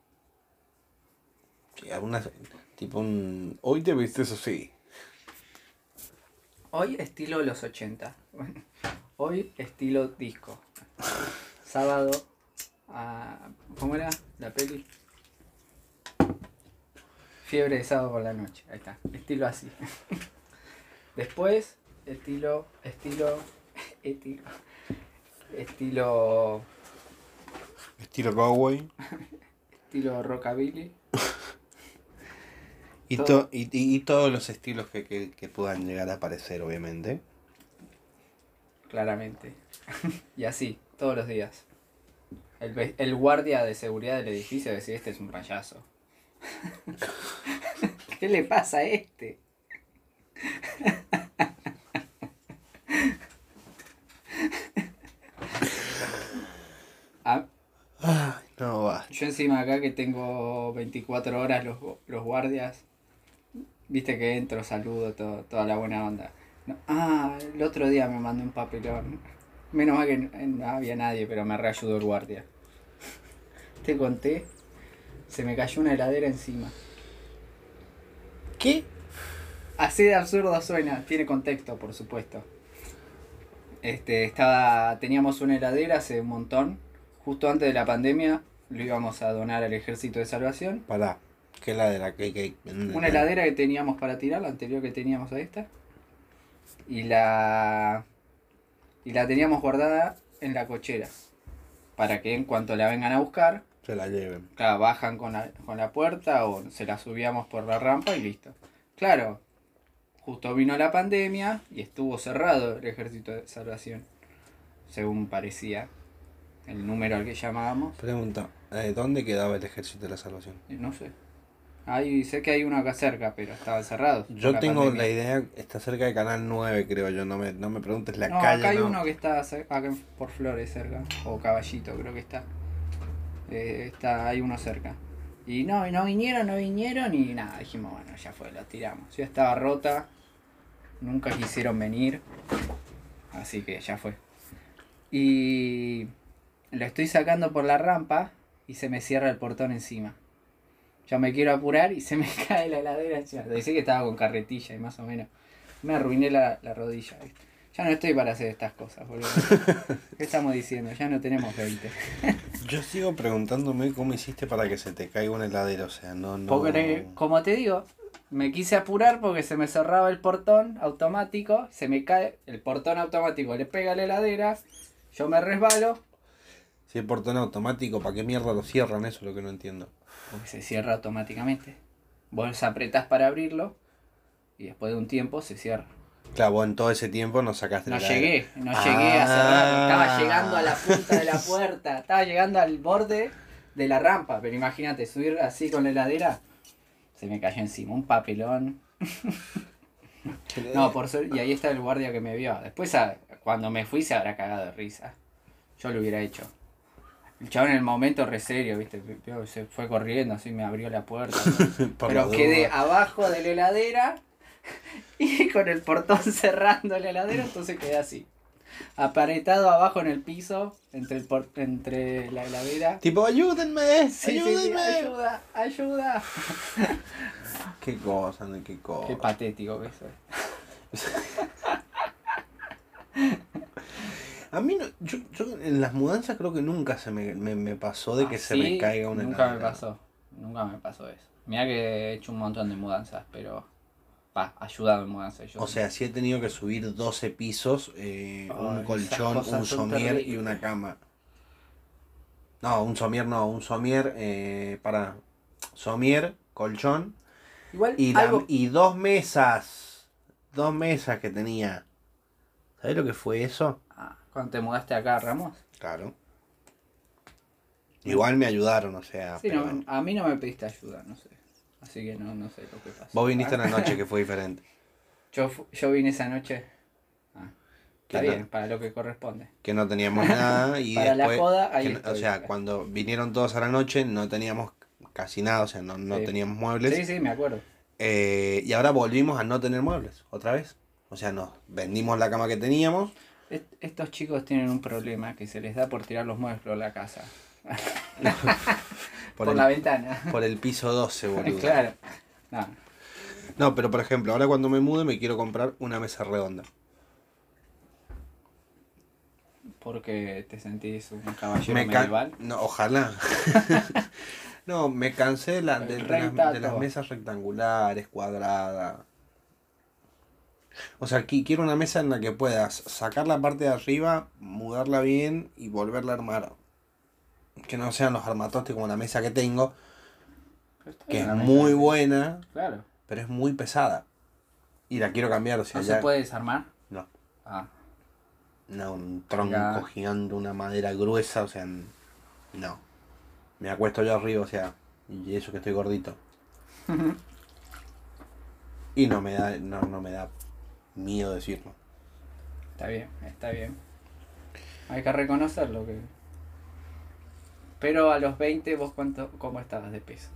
Speaker 1: Sí, algunas, tipo un... Hoy te vistes así.
Speaker 2: Hoy estilo los 80. Bueno, hoy estilo disco. Sábado. ah, ¿Cómo era la peli? Fiebre de sábado por la noche. Ahí está. Estilo así. Después, estilo. Estilo. Estilo. Estilo.
Speaker 1: Estilo cowboy.
Speaker 2: Estilo rockabilly.
Speaker 1: Y,
Speaker 2: Todo.
Speaker 1: to- y, y- y todos los estilos que, que, que puedan llegar a aparecer, obviamente.
Speaker 2: Claramente. y así, todos los días. El, el guardia de seguridad del edificio decía, este es un payaso. ¿Qué le pasa a este? Ah,
Speaker 1: Ay, no va.
Speaker 2: Yo encima acá que tengo 24 horas los, los guardias, viste que entro, saludo, todo, toda la buena onda. No, ah, el otro día me mandó un papelón. Menos mal que no, no había nadie, pero me reayudó el guardia. Te conté, se me cayó una heladera encima.
Speaker 1: ¿Qué?
Speaker 2: Así de absurdo suena, tiene contexto, por supuesto. Este, estaba, teníamos una heladera hace un montón, justo antes de la pandemia, lo íbamos a donar al Ejército de Salvación.
Speaker 1: Pará. ¿Qué heladera? ¿Qué, qué?
Speaker 2: Una heladera que teníamos para tirar, la anterior que teníamos a esta. Y la. Y la teníamos guardada en la cochera. Para que en cuanto la vengan a buscar,
Speaker 1: Se la lleven.
Speaker 2: claro, bajan con la, con la puerta o se la subíamos por la rampa y listo. Claro, justo vino la pandemia y estuvo cerrado el ejército de salvación. Según parecía el número al que llamábamos.
Speaker 1: Pregunta. Eh, ¿Dónde quedaba el ejército de la salvación?
Speaker 2: Eh, No sé. Ahí sé que hay uno acá cerca, pero estaba cerrado.
Speaker 1: Yo
Speaker 2: la
Speaker 1: tengo
Speaker 2: pandemia.
Speaker 1: la idea, está cerca de Canal 9, creo yo. No me, no me preguntes la
Speaker 2: no,
Speaker 1: calle.
Speaker 2: acá hay
Speaker 1: no.
Speaker 2: uno que está acá por Flores cerca, o Caballito creo que está. Eh, está hay uno cerca. Y no, y no vinieron, no vinieron y nada, dijimos, bueno, ya fue, la tiramos. Ya estaba rota, nunca quisieron venir, así que ya fue. Y lo estoy sacando por la rampa y se me cierra el portón encima. Ya me quiero apurar y se me cae la heladera encima. Decía que estaba con carretilla y más o menos. Me arruiné la, la rodilla. ¿viste? Ya no estoy para hacer estas cosas, boludo. ¿Qué estamos diciendo? Ya no tenemos 20.
Speaker 1: Yo sigo preguntándome cómo hiciste para que se te caiga una heladera. O sea, no, no.
Speaker 2: Porque, como te digo, me quise apurar porque se me cerraba el portón automático, se me cae el portón automático, le pega la heladera, yo me resbalo,
Speaker 1: Si el portón automático, ¿para qué mierda lo cierran? Eso es lo que no entiendo.
Speaker 2: porque se cierra automáticamente. Vos apretás para abrirlo y después de un tiempo se cierra.
Speaker 1: Claro, vos en todo ese tiempo no sacaste
Speaker 2: No
Speaker 1: la
Speaker 2: llegué, no llegué a cerrar, estaba
Speaker 1: Ah.
Speaker 2: llegando a la punta de la puerta, estaba llegando al borde de la rampa, pero imagínate, subir así con la heladera, se me cayó encima, un papelón. No, por suerte, y ahí está el guardia que me vio. Después, cuando me fui, se habrá cagado de risa. Yo lo hubiera hecho. El en el momento re serio, ¿viste? Se fue corriendo, así me abrió la puerta. Pero quedé abajo de la heladera, Y con el portón cerrando la heladera, entonces quedé así. Aparetado abajo en el piso, entre, el por- entre la heladera.
Speaker 1: Tipo, ayúdenme,
Speaker 2: Sí, sí, sí,
Speaker 1: ayúdenme.
Speaker 2: ayuda, ayuda.
Speaker 1: Qué cosa, no, qué cosa.
Speaker 2: Qué patético que soy.
Speaker 1: A mí, no, yo, yo en las mudanzas creo que nunca se me, me, me pasó de que se me caiga una
Speaker 2: Nunca me pasó. Nunca me pasó eso. Mira que he hecho un montón de mudanzas, pero. Va, ayudado en mudanzas. Yo
Speaker 1: O sea, sí he tenido que subir 12 pisos, eh,
Speaker 2: Ay,
Speaker 1: un colchón, un somier y una cama. No, un somier no, un somier eh, para somier, colchón
Speaker 2: Igual
Speaker 1: y, la- y dos mesas. Dos mesas que tenía. ¿Sabes lo que fue eso?
Speaker 2: Cuando te mudaste acá, Ramos.
Speaker 1: Claro. Igual me ayudaron, o sea.
Speaker 2: Sí,
Speaker 1: pero-
Speaker 2: no, a mí no me pediste ayuda, no sé. Así que no, no sé lo que pasó.
Speaker 1: Vos viniste
Speaker 2: Ah,
Speaker 1: una noche que fue diferente.
Speaker 2: Yo, yo vine esa noche. Ah, está bien, para lo que corresponde.
Speaker 1: que no teníamos nada y
Speaker 2: Para la joda, ahí
Speaker 1: no- o
Speaker 2: estoy.
Speaker 1: sea, cuando vinieron todos a la noche no teníamos casi nada, o sea, no, no
Speaker 2: Sí.
Speaker 1: teníamos muebles.
Speaker 2: Sí, sí, me acuerdo.
Speaker 1: Eh, y ahora volvimos a no tener muebles, otra vez. O sea, nos vendimos la cama que teníamos.
Speaker 2: Est- estos chicos tienen un problema que se les da por tirar los muebles por la casa.
Speaker 1: Por,
Speaker 2: Por,
Speaker 1: el,
Speaker 2: la ventana.
Speaker 1: por el piso 12, boludo.
Speaker 2: claro. No,
Speaker 1: No, pero por ejemplo, ahora cuando me mude me quiero comprar una mesa redonda.
Speaker 2: porque te sentís un caballero
Speaker 1: Me
Speaker 2: medieval.
Speaker 1: no, ojalá. no, me cansé de, la- de- de las, de las mesas rectangulares, cuadradas. O sea, aquí quiero una mesa en la que puedas sacar la parte de arriba, mudarla bien y volverla a armar. Que no sean los armatostes como la mesa que tengo, que es muy buena,
Speaker 2: Claro.
Speaker 1: pero es muy pesada. Y la quiero cambiar, o sea,
Speaker 2: ¿No
Speaker 1: ya-
Speaker 2: se puede desarmar?
Speaker 1: No,
Speaker 2: Ah,
Speaker 1: no, un tronco
Speaker 2: Ya.
Speaker 1: gigante, una madera gruesa, o sea, no. Me acuesto yo arriba, o sea, y eso que estoy gordito. Y no me da, no, no me da miedo decirlo.
Speaker 2: está bien, está bien. Hay que reconocerlo que. Pero a los 20 vos cuánto, cómo estabas de peso.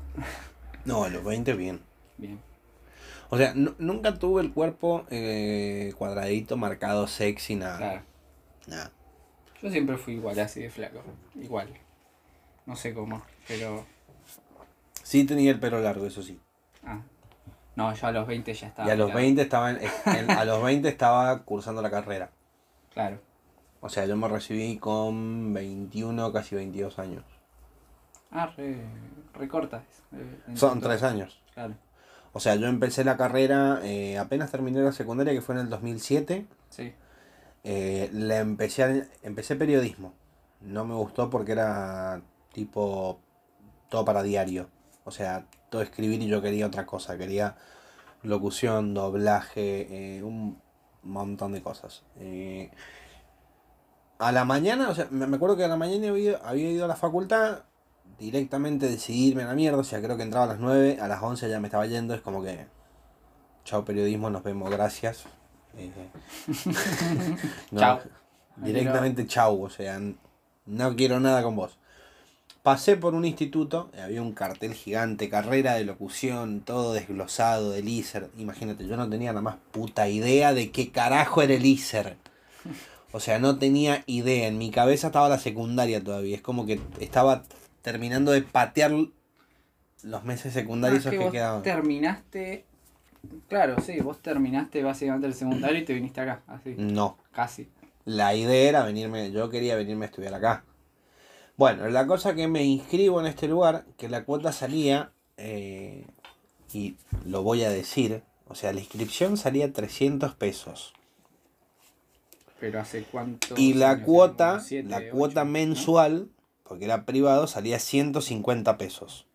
Speaker 1: No, a los 20 bien.
Speaker 2: Bien.
Speaker 1: O sea, nu- nunca tuve el cuerpo eh, cuadradito, marcado, sexy, nada.
Speaker 2: Claro.
Speaker 1: Nada.
Speaker 2: Yo siempre fui igual, así de flaco. Igual. No sé cómo, pero.
Speaker 1: Sí tenía el pelo largo, eso sí.
Speaker 2: Ah. No, yo a los 20 ya estaba.
Speaker 1: y a los
Speaker 2: pelado.
Speaker 1: 20 estaba en- en- a los 20 estaba cursando la carrera.
Speaker 2: Claro.
Speaker 1: O sea, yo me recibí con 21, casi 22 años.
Speaker 2: Ah, re, recortas. eh, en
Speaker 1: Son tres años.
Speaker 2: Claro.
Speaker 1: O sea, yo empecé la carrera, eh, apenas terminé la secundaria, que fue en el 2007.
Speaker 2: Sí.
Speaker 1: eh, la empecé, a- empecé periodismo. No me gustó porque era tipo todo para diario. O sea, todo escribir y yo quería otra cosa. Quería locución, doblaje, eh, un montón de cosas. Eh, a la mañana, o sea, me acuerdo que a la mañana había, había ido a la facultad, directamente decidirme a la mierda, o sea, creo que entraba a las 9, a las 11 ya me estaba yendo, es como que, chao periodismo, nos vemos, gracias. Eh, no,
Speaker 2: Chao.
Speaker 1: Directamente chau, o sea, no quiero nada con vos. Pasé por un instituto, eh, había un cartel gigante, carrera de locución, todo desglosado del ISER. Imagínate, yo no tenía la más puta idea de qué carajo era el ISER. O sea, no tenía idea. En mi cabeza estaba la secundaria todavía. Es como que estaba terminando de patear los meses secundarios
Speaker 2: Ah,
Speaker 1: esos
Speaker 2: que
Speaker 1: quedaban.
Speaker 2: terminaste. Claro, sí, vos terminaste básicamente el secundario y te viniste acá, así.
Speaker 1: No,
Speaker 2: Casi.
Speaker 1: La idea era venirme, yo quería venirme a estudiar acá. Bueno, la cosa que me inscribo en este lugar, que la cuota salía, eh, y lo voy a decir, o sea, la inscripción salía 300 pesos.
Speaker 2: Pero hace cuánto.
Speaker 1: Y la cuota,
Speaker 2: siete,
Speaker 1: la
Speaker 2: ocho,
Speaker 1: cuota mensual, porque era privado, salía 150 pesos.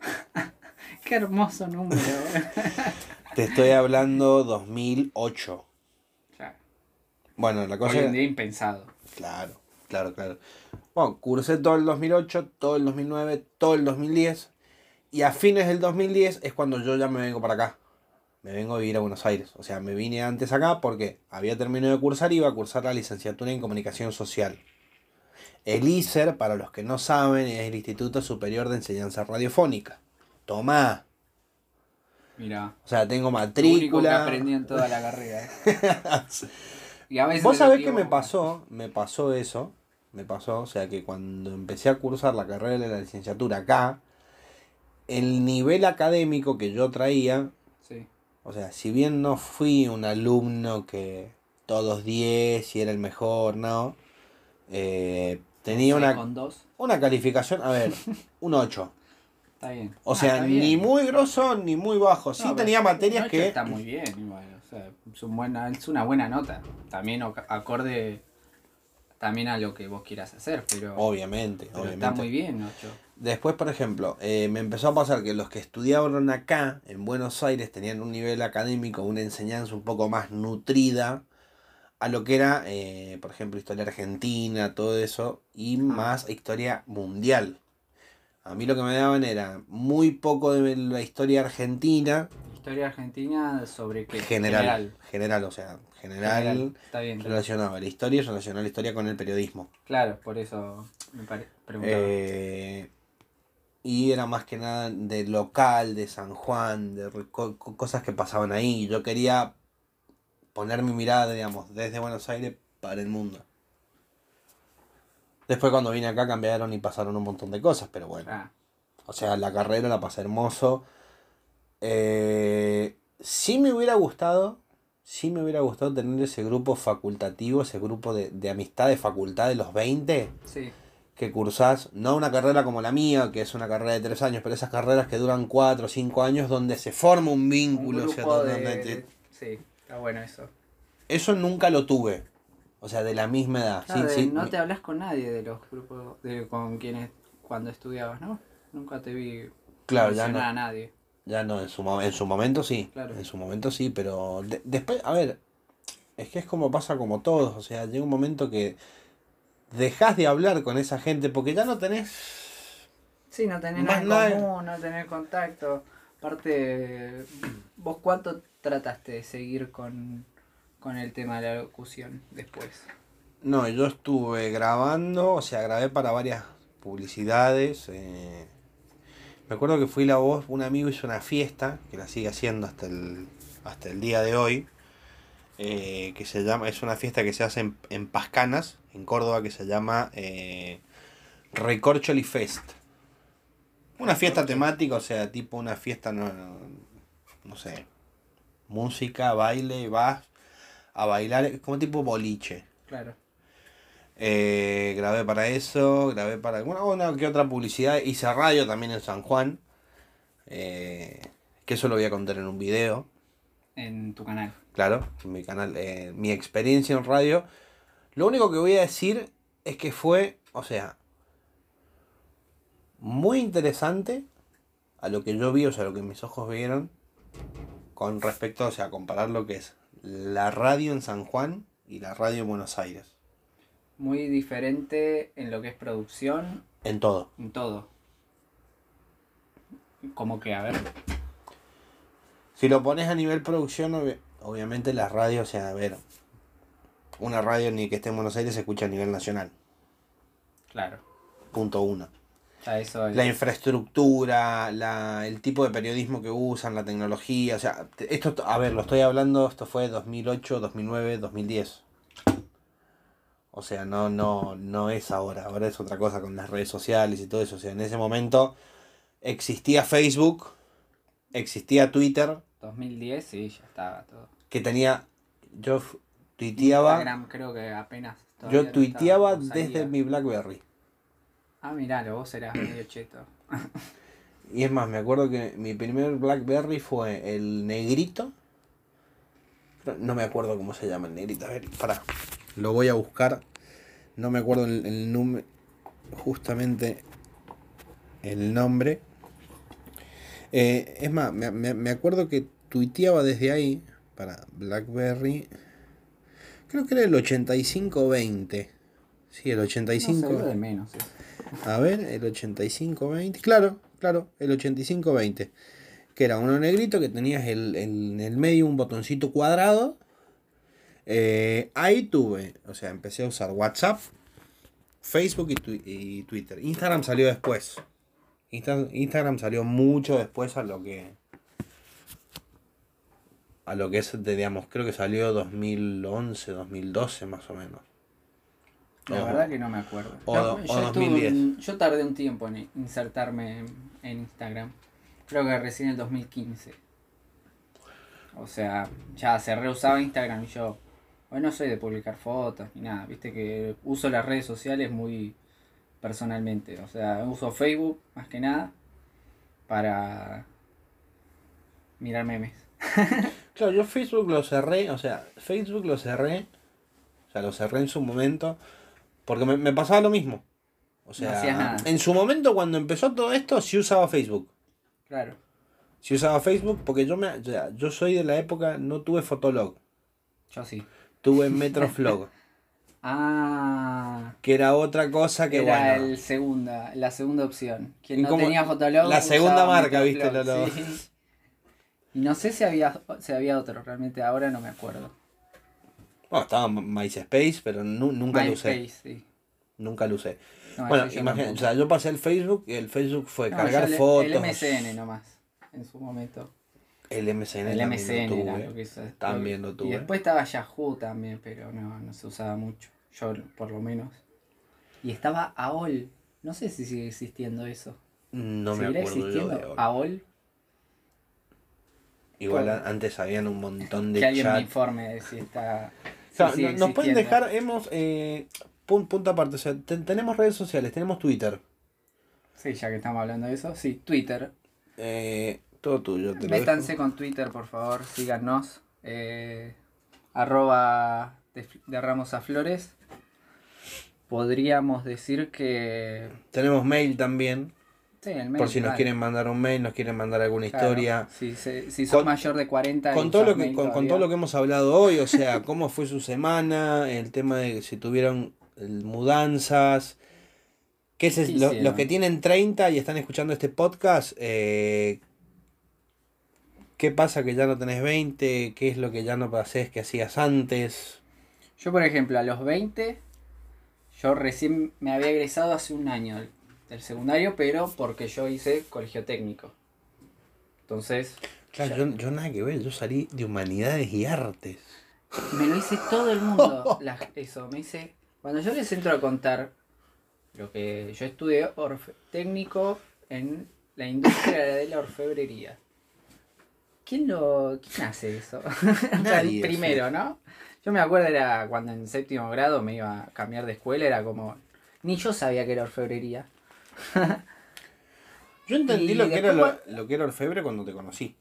Speaker 2: Qué hermoso número.
Speaker 1: Te estoy hablando 2008.
Speaker 2: Claro.
Speaker 1: Bueno, la cosa...
Speaker 2: Hoy en día impensado.
Speaker 1: Claro, claro, claro. Bueno, cursé todo el 2008, todo el 2009, todo el 2010. Y a fines del 2010 es cuando yo ya me vengo para acá. Me vengo a vivir a Buenos Aires. O sea, me vine antes acá porque había terminado de cursar y iba a cursar la licenciatura en Comunicación Social. El ISER, para los que no saben, es el Instituto Superior de Enseñanza Radiofónica. Tomá.
Speaker 2: Mira.
Speaker 1: O sea, tengo
Speaker 2: Lo único que
Speaker 1: matrícula.
Speaker 2: aprendí en toda la carrera. y a veces
Speaker 1: Vos sabés que me pasó, me pasó eso, me pasó, o sea que cuando empecé a cursar la carrera de la licenciatura acá, el nivel académico que yo traía,
Speaker 2: Sí.
Speaker 1: o sea, si bien no fui un alumno que todos 10 y era el mejor, no, eh, tenía una,
Speaker 2: Con dos.
Speaker 1: una calificación, a ver, un 8.
Speaker 2: Está bien.
Speaker 1: O
Speaker 2: Ah,
Speaker 1: sea,
Speaker 2: bien.
Speaker 1: ni muy grosso ni muy bajo. Sí
Speaker 2: No,
Speaker 1: tenía materias que...
Speaker 2: Está muy bien, igual. O sea, es, un buena, es una buena nota. También acorde también a lo que vos quieras hacer, pero,
Speaker 1: Obviamente,
Speaker 2: pero
Speaker 1: obviamente.
Speaker 2: está muy bien, ocho.
Speaker 1: Después, por ejemplo, eh, me empezó a pasar que los que estudiaban acá, en Buenos Aires, tenían un nivel académico, una enseñanza un poco más nutrida a lo que era, eh, por ejemplo, historia argentina, todo eso, y más historia mundial. A mí lo que me daban era muy poco de la historia argentina,
Speaker 2: Historia argentina sobre qué?
Speaker 1: general, general, o sea, general,
Speaker 2: General. Está bien. está bien.
Speaker 1: relacionado a la historia y relacionado a la historia con el periodismo.
Speaker 2: Claro, por eso me pare- preguntaba.
Speaker 1: Eh, y era más que nada de local, de San Juan, de co- cosas que pasaban ahí. Yo quería poner mi mirada, digamos, desde Buenos Aires para el mundo. Después cuando vine acá cambiaron y pasaron un montón de cosas, pero bueno.
Speaker 2: Ah,
Speaker 1: O sea, la carrera la pasé hermoso. Eh, sí me hubiera gustado, sí me hubiera gustado tener ese grupo facultativo, ese grupo de, de amistad de facultad de los 20
Speaker 2: sí.
Speaker 1: que cursás, no una carrera como la mía, que es una carrera de tres años, pero esas carreras que duran cuatro o cinco años donde se forma un
Speaker 2: Un
Speaker 1: vínculo. o sea,
Speaker 2: grupo de,
Speaker 1: donde te-
Speaker 2: Sí, está bueno eso.
Speaker 1: Eso nunca lo tuve. O sea, de la misma edad.
Speaker 2: Claro,
Speaker 1: Sí,
Speaker 2: de-
Speaker 1: sí,
Speaker 2: no
Speaker 1: mi-
Speaker 2: te hablas con nadie de los grupos de, con quienes cuando estudiabas, ¿no? Nunca te vi
Speaker 1: Claro, ya
Speaker 2: mencionar
Speaker 1: no.
Speaker 2: a nadie.
Speaker 1: Ya no, en su, en su momento sí.
Speaker 2: Claro.
Speaker 1: En su momento sí, pero de- después, a ver, es que es como pasa como todos. O sea, llega un momento que dejas de hablar con esa gente porque ya no tenés.
Speaker 2: Sí, no tenés nada en común, no tenés contacto. Aparte, ¿vos cuánto trataste de seguir con, con el tema de la locución después?
Speaker 1: No, yo estuve grabando, o sea, grabé para varias publicidades. eh, Me acuerdo que fui la voz, un amigo hizo una fiesta, que la sigue haciendo hasta el, hasta el día de hoy, eh, que se llama, es una fiesta que se hace en, en Pascanas, en Córdoba, que se llama eh, Recorcholi Fest. Una fiesta temática, o sea, tipo una fiesta, no, no sé, música, baile, vas a bailar, es como tipo boliche.
Speaker 2: Claro.
Speaker 1: Eh, grabé para eso, grabé para alguna una que otra publicidad, hice radio también en San Juan, eh, que eso lo voy a contar en un video,
Speaker 2: En tu canal.
Speaker 1: claro, en mi canal, eh, mi experiencia en radio. Lo único que voy a decir es que fue, o sea, muy interesante a lo que yo vi, o sea, lo que mis ojos vieron, con respecto, o sea, comparar lo que es la radio en San Juan y la radio en Buenos Aires,
Speaker 2: Muy diferente en lo que es producción,
Speaker 1: en todo.
Speaker 2: en todo. Como que, a ver,
Speaker 1: Si lo pones a nivel producción, obvi- obviamente las radios, o sea, a ver, una radio ni que esté en Buenos Aires se escucha a nivel nacional.
Speaker 2: claro.
Speaker 1: Punto uno.
Speaker 2: Ya eso es.
Speaker 1: La infraestructura, la, el tipo de periodismo que usan, la tecnología, o sea, esto, a ver, lo estoy hablando, esto fue 2008, 2009, 2010. O sea, no, no, no es ahora, ahora es otra cosa con las redes sociales y todo eso. O sea, en ese momento existía Facebook, existía Twitter,
Speaker 2: 2010, sí, ya estaba todo.
Speaker 1: que tenía, yo tuiteaba,
Speaker 2: Instagram creo que apenas.
Speaker 1: yo tuiteaba
Speaker 2: no
Speaker 1: desde mi Blackberry.
Speaker 2: Ah, miralo, vos eras medio cheto.
Speaker 1: Y es más, me acuerdo que mi primer Blackberry fue el negrito. No me acuerdo cómo se llama el negrito. A ver, pará. Lo voy a buscar. No me acuerdo el, el número. Justamente el nombre. Eh, es más, me, me- me acuerdo que tuiteaba desde ahí. Para Blackberry. Creo que era el 8520. Sí, el 85.
Speaker 2: No de menos. eso.
Speaker 1: A ver, el 8520. Claro, claro, el 8520. Que era uno negrito que tenías el, el- en el medio un botoncito cuadrado. Eh, ahí tuve, o sea, empecé a usar WhatsApp, Facebook y, twi- y Twitter. Instagram salió después. Insta- Instagram salió mucho después a lo que a lo que es, de, digamos, creo que salió 2011, 2012 más o menos.
Speaker 2: La
Speaker 1: O-
Speaker 2: verdad que no me acuerdo.
Speaker 1: o-
Speaker 2: Yo-
Speaker 1: o
Speaker 2: yo, estuve
Speaker 1: 2010.
Speaker 2: un- yo tardé un tiempo en insertarme en, en Instagram. Creo que recién en el 2015. O sea, ya se reusaba Instagram y yo. Hoy no soy de publicar fotos ni nada. Viste que uso las redes sociales muy personalmente. O sea, uso Facebook más que nada para mirar memes.
Speaker 1: Claro, yo Facebook lo cerré, o sea, Facebook lo cerré, o sea, lo cerré en su momento, porque me, me pasaba lo mismo. O sea,
Speaker 2: nada.
Speaker 1: en su momento cuando empezó todo esto, sí usaba Facebook.
Speaker 2: Claro.
Speaker 1: Sí usaba Facebook porque yo me, o sea, yo soy de la época, no tuve Fotolog,
Speaker 2: Yo sí.
Speaker 1: Tuve Metroflog,
Speaker 2: Ah.
Speaker 1: que era otra cosa que
Speaker 2: Era
Speaker 1: bueno.
Speaker 2: el segunda, la segunda opción. Quien no tenía Fotolog.
Speaker 1: la segunda marca, viste, Lolo.
Speaker 2: sí. Y no sé si había, si había otro, realmente ahora no me acuerdo.
Speaker 1: Bueno, estaba MySpace, pero nu- nunca lo usé.
Speaker 2: MySpace, sí.
Speaker 1: Nunca lo usé.
Speaker 2: No,
Speaker 1: bueno, imagínate, o sea, yo pasé el Facebook y el Facebook fue
Speaker 2: No,
Speaker 1: cargar
Speaker 2: el-
Speaker 1: fotos.
Speaker 2: El MSN nomás, en su momento.
Speaker 1: El MSN
Speaker 2: El
Speaker 1: también lo
Speaker 2: era
Speaker 1: tuve.
Speaker 2: lo que se-
Speaker 1: También lo tuve.
Speaker 2: Y después estaba Yahoo también, pero no, no se usaba mucho. Yo, por lo menos. Y estaba AOL. No sé si sigue existiendo eso.
Speaker 1: No me
Speaker 2: ¿Seguirá
Speaker 1: acuerdo yo
Speaker 2: existiendo
Speaker 1: de ahora.
Speaker 2: AOL?
Speaker 1: Igual antes habían un montón de
Speaker 2: Que alguien me informe de si está. sigue
Speaker 1: no- nos pueden dejar, hemos, eh, pun- punto aparte, o sea, te- tenemos redes sociales, tenemos Twitter,
Speaker 2: Sí, ya que estamos hablando de eso. Sí, Twitter.
Speaker 1: eh, todo tuyo, te
Speaker 2: Métanse con Twitter, por favor. Síganos. Eh, arroba de, de Ramos a Flores. Podríamos decir que.
Speaker 1: Tenemos mail también,
Speaker 2: Sí, el mail
Speaker 1: por si nos quieren mandar un mail, nos quieren mandar alguna
Speaker 2: Claro,
Speaker 1: historia.
Speaker 2: Si, se- si sos
Speaker 1: Con-
Speaker 2: mayor de 40 y
Speaker 1: Con todo, lo que, con, todo lo que hemos hablado hoy, o sea, cómo fue su semana, el tema de si tuvieron eh, mudanzas, los que tienen 30 y están escuchando este podcast, eh, qué pasa que ya no tenés 20, qué es lo que ya no haces que hacías antes.
Speaker 2: Yo, por ejemplo, a los 20, yo recién me había egresado hace un año del, secundario, pero porque yo hice colegio técnico. Entonces,
Speaker 1: Claro, yo, yo nada que ver, yo salí de humanidades y artes.
Speaker 2: me lo hice todo el mundo. la- eso, me hice. Cuando yo les entro a contar lo que yo estudié orfe- técnico en la industria de la orfebrería. ¿Quién lo. ¿Quién hace eso?
Speaker 1: Nadie,
Speaker 2: Primero, ¿no? Yo me acuerdo era cuando en séptimo grado me iba a cambiar de escuela, era como. Ni yo sabía que era orfebrería.
Speaker 1: Yo entendí lo que, era lo que era orfebre cuando te conocí.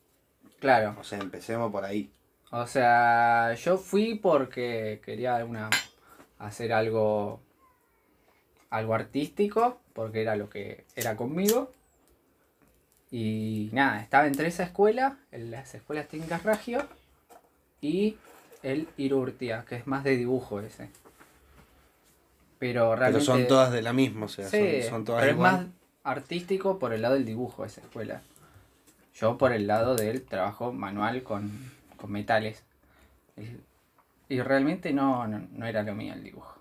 Speaker 2: Claro.
Speaker 1: O sea, empecemos por ahí.
Speaker 2: O sea, yo fui porque quería una, hacer algo, algo artístico, porque era lo que era conmigo. Y nada, estaba entre esa escuela, en las escuelas técnicas Ragio, y el Irurtia, que es más de dibujo ese. Pero
Speaker 1: Pero
Speaker 2: realmente...
Speaker 1: son todas de la misma, o sea,
Speaker 2: Sí,
Speaker 1: son, son todas
Speaker 2: pero es
Speaker 1: igual.
Speaker 2: más artístico por el lado del dibujo esa escuela. Yo por el lado del trabajo manual con, con metales. Y, y realmente no, no, no era lo mío el dibujo.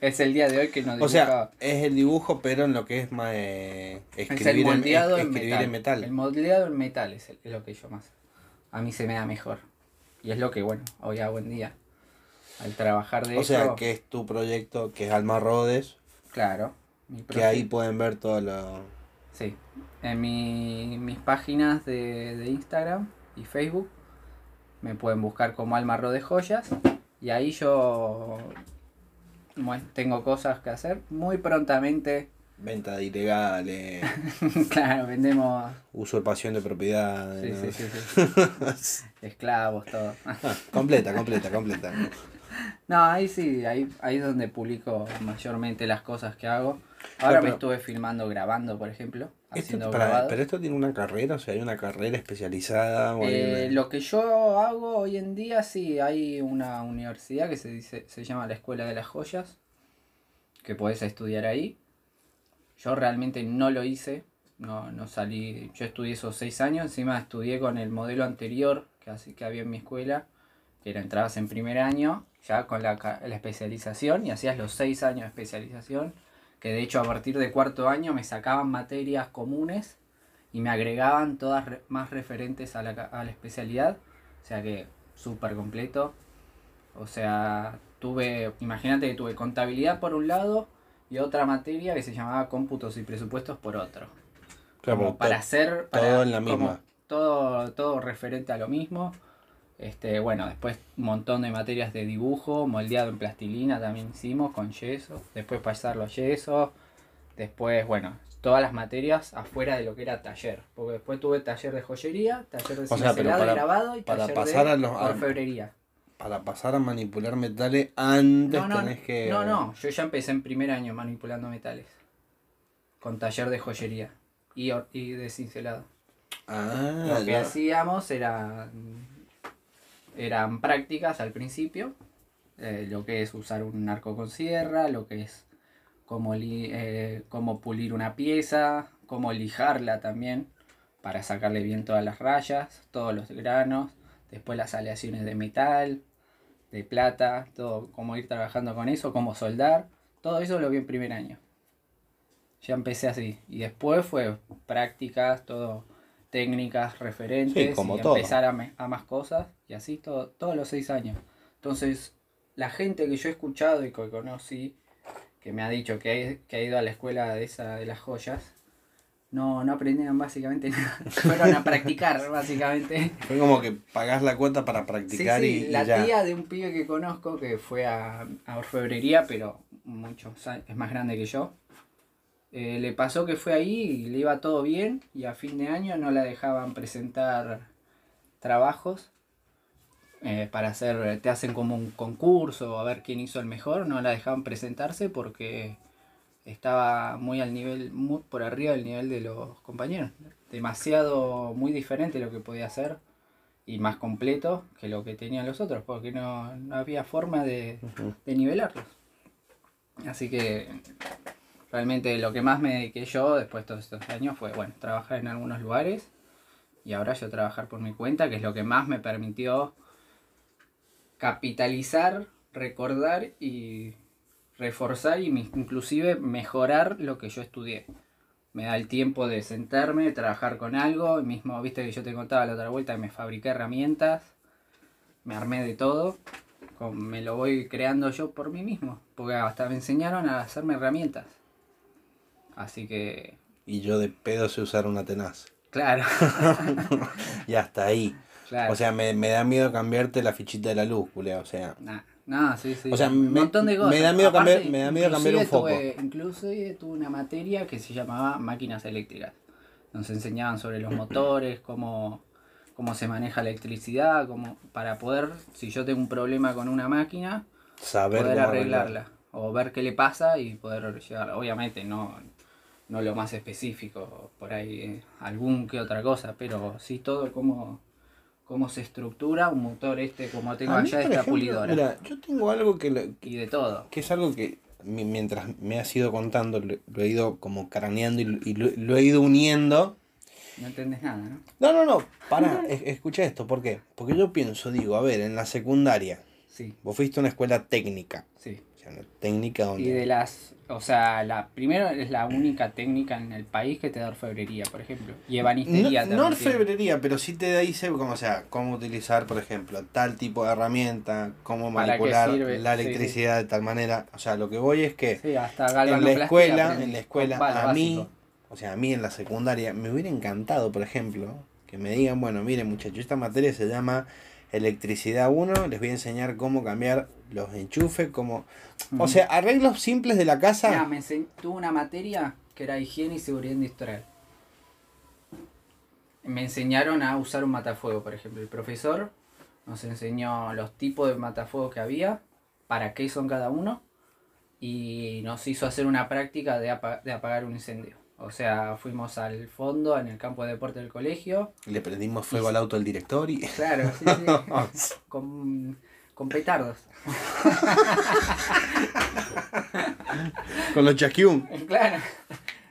Speaker 2: Es el día de hoy que no
Speaker 1: O
Speaker 2: dibujaba.
Speaker 1: sea, es el dibujo, pero en lo que es más eh,
Speaker 2: es el
Speaker 1: escribir, en, escribir
Speaker 2: metal.
Speaker 1: en metal.
Speaker 2: El moldeado en metal es, el- es lo que yo más. A mí se me da mejor. Y es lo que, bueno, hoy hago en día. Al trabajar de
Speaker 1: O sea, que es tu proyecto, que es Alma Rodes,
Speaker 2: Claro. mi
Speaker 1: que ahí pueden ver todo lo...
Speaker 2: Sí, en mi- mis páginas de, de Instagram y Facebook me pueden buscar como Almarro de Joyas y ahí yo tengo cosas que hacer. Muy prontamente,
Speaker 1: Venta de ilegales,
Speaker 2: claro, vendemos
Speaker 1: usurpación de propiedad.
Speaker 2: sí,
Speaker 1: ¿no?
Speaker 2: sí, sí, sí, esclavos, todo.
Speaker 1: Ah, completa, completa, completa.
Speaker 2: No, ahí sí, ahí, ahí es donde publico mayormente las cosas que hago. Ahora
Speaker 1: Pero-
Speaker 2: me estuve filmando, grabando, por ejemplo, haciendo
Speaker 1: pará,
Speaker 2: grabados.
Speaker 1: pero esto tiene una carrera, o sea, hay una carrera especializada. o
Speaker 2: Eh,
Speaker 1: una-
Speaker 2: lo que yo hago hoy en día, sí, hay una universidad que se dice, se llama la Escuela de las Joyas, que podés estudiar ahí. Yo realmente no lo hice, no, no salí, yo estudié esos seis años, encima estudié con el modelo anterior que, así, que había en mi escuela, que era entrabas en primer año, ya con la, la especialización, y hacías los seis años de especialización, que de hecho a partir de cuarto año me sacaban materias comunes y me agregaban todas re- más referentes a la, a la especialidad O sea que súper completo. O sea, tuve, imagínate que tuve contabilidad por un lado y otra materia que se llamaba cómputos y presupuestos por otro.
Speaker 1: Claro,
Speaker 2: Como para hacer... Para,
Speaker 1: todo en la misma.
Speaker 2: Todo, todo referente a lo mismo. Este, bueno, después un montón de materias de dibujo, moldeado en plastilina también hicimos con yeso. Después pasarlo a yeso. Después, bueno, todas las materias afuera de lo que era taller. Porque después tuve taller de joyería, taller de
Speaker 1: O sea, pero
Speaker 2: cincelado grabado y
Speaker 1: para
Speaker 2: taller
Speaker 1: pasar
Speaker 2: de
Speaker 1: a los-
Speaker 2: orfebrería.
Speaker 1: Para pasar a manipular metales antes
Speaker 2: No, no,
Speaker 1: tenés que.
Speaker 2: no, no, yo ya empecé en primer año manipulando metales. Con taller de joyería y, y de cincelado.
Speaker 1: Ah,
Speaker 2: Lo que
Speaker 1: ya.
Speaker 2: hacíamos era, eran prácticas al principio, eh, lo que es usar un arco con sierra, lo que es cómo, li- eh, cómo pulir una pieza, cómo lijarla también para sacarle bien todas las rayas, todos los granos, después las aleaciones de metal, de plata, todo, cómo ir trabajando con eso, cómo soldar, todo eso lo vi en primer año. Ya empecé así. Y después fue prácticas, todo, técnicas, referentes,
Speaker 1: Sí, como
Speaker 2: y
Speaker 1: todo.
Speaker 2: empezar a más cosas, y así todo, todos los seis años. Entonces, la gente que yo he escuchado y que conocí, que me ha dicho que, ha ido a la escuela de esa de las joyas, no, no aprendieron básicamente nada. Fueron a practicar, básicamente.
Speaker 1: Fue como que pagás la cuota para practicar
Speaker 2: sí,
Speaker 1: y, y
Speaker 2: la
Speaker 1: ya.
Speaker 2: tía de un pibe que conozco que fue a, a orfebrería, pero muchos años, es más grande que yo. eh, le pasó que fue ahí y le iba todo bien y a fin de año no la dejaban presentar trabajos eh, para hacer, te hacen como un concurso a ver quién hizo el mejor, no la dejaban presentarse porque estaba muy al nivel, muy por arriba del nivel de los compañeros. Demasiado, muy diferente lo que podía hacer y más completo que lo que tenían los otros, porque no, no había forma de, de nivelarlos. Así que realmente lo que más me dediqué yo después de todos estos años fue, bueno, trabajar en algunos lugares y ahora yo trabajar por mi cuenta, que es lo que más me permitió capitalizar, recordar y reforzar y inclusive mejorar lo que yo estudié. Me da el tiempo de sentarme, de trabajar con algo, y mismo, viste que yo te contaba la otra vuelta que me fabriqué herramientas, me armé de todo, con- me lo voy creando yo por mí mismo, porque hasta me enseñaron a hacerme herramientas. Así que,
Speaker 1: Y yo de pedo sé usar una tenaz.
Speaker 2: claro,
Speaker 1: Y hasta ahí.
Speaker 2: Claro.
Speaker 1: O sea, me, me da miedo cambiarte la fichita de la luz, culea. O sea,
Speaker 2: Nah, nah, sí, sí.
Speaker 1: O sea,
Speaker 2: un
Speaker 1: me-
Speaker 2: montón de
Speaker 1: me
Speaker 2: cosas.
Speaker 1: da miedo
Speaker 2: Aparte,
Speaker 1: cambiar- me da miedo cambiar un
Speaker 2: inclusive tuve- inclusive tuve una materia que se llamaba máquinas eléctricas. Nos enseñaban sobre los motores, cómo, cómo se maneja la electricidad, cómo, para poder, si yo tengo un problema con una máquina,
Speaker 1: saber
Speaker 2: poder arreglarla. O ver qué le pasa y poder llegar. Obviamente no, no lo más específico, por ahí eh, algún que otra cosa, pero sí todo cómo, cómo se estructura un motor este como tengo allá
Speaker 1: por
Speaker 2: esta
Speaker 1: ejemplo,
Speaker 2: pulidora.
Speaker 1: Mira, yo tengo algo que, lo-
Speaker 2: y de todo.
Speaker 1: que es algo que mi- mientras me has ido contando, lo, lo he ido como craneando y, lo- y lo, lo he ido uniendo.
Speaker 2: No entendés nada, ¿no?
Speaker 1: No, no, no, para, escucha esto, ¿por qué? Porque yo pienso, digo, a ver, en la secundaria,
Speaker 2: Sí,
Speaker 1: vos fuiste a una escuela técnica,
Speaker 2: sí.
Speaker 1: o sea, una técnica donde...
Speaker 2: Y de las, o sea, la primero es la única técnica en el país que te da orfebrería, por ejemplo. Y
Speaker 1: No,
Speaker 2: ebanistería
Speaker 1: no
Speaker 2: también.
Speaker 1: orfebrería, pero sí te dice como, o sea, cómo utilizar, por ejemplo, tal tipo de herramienta, cómo
Speaker 2: ¿Para qué
Speaker 1: manipular
Speaker 2: sirve?
Speaker 1: la
Speaker 2: Sí, sí.
Speaker 1: electricidad de tal manera. O sea, lo que voy es que
Speaker 2: Sí, hasta
Speaker 1: en la escuela, en la escuela, a mí,
Speaker 2: básico.
Speaker 1: o sea, a mí en la secundaria, me hubiera encantado, por ejemplo, que me digan, bueno, miren muchachos, esta materia se llama electricidad 1, les voy a enseñar cómo cambiar los enchufes, cómo... O sea, arreglos simples de la casa.
Speaker 2: Me ense- tuve una materia que era higiene y seguridad industrial. Me enseñaron a usar un matafuego, por ejemplo. El profesor nos enseñó los tipos de matafuegos que había, para qué son cada uno, y nos hizo hacer una práctica de, apa- de apagar un incendio. O sea, fuimos al fondo, en el campo de deporte del colegio.
Speaker 1: Le prendimos fuego al auto del director y...
Speaker 2: Claro, sí, sí. con, con petardos.
Speaker 1: Con los chasquiún.
Speaker 2: Claro.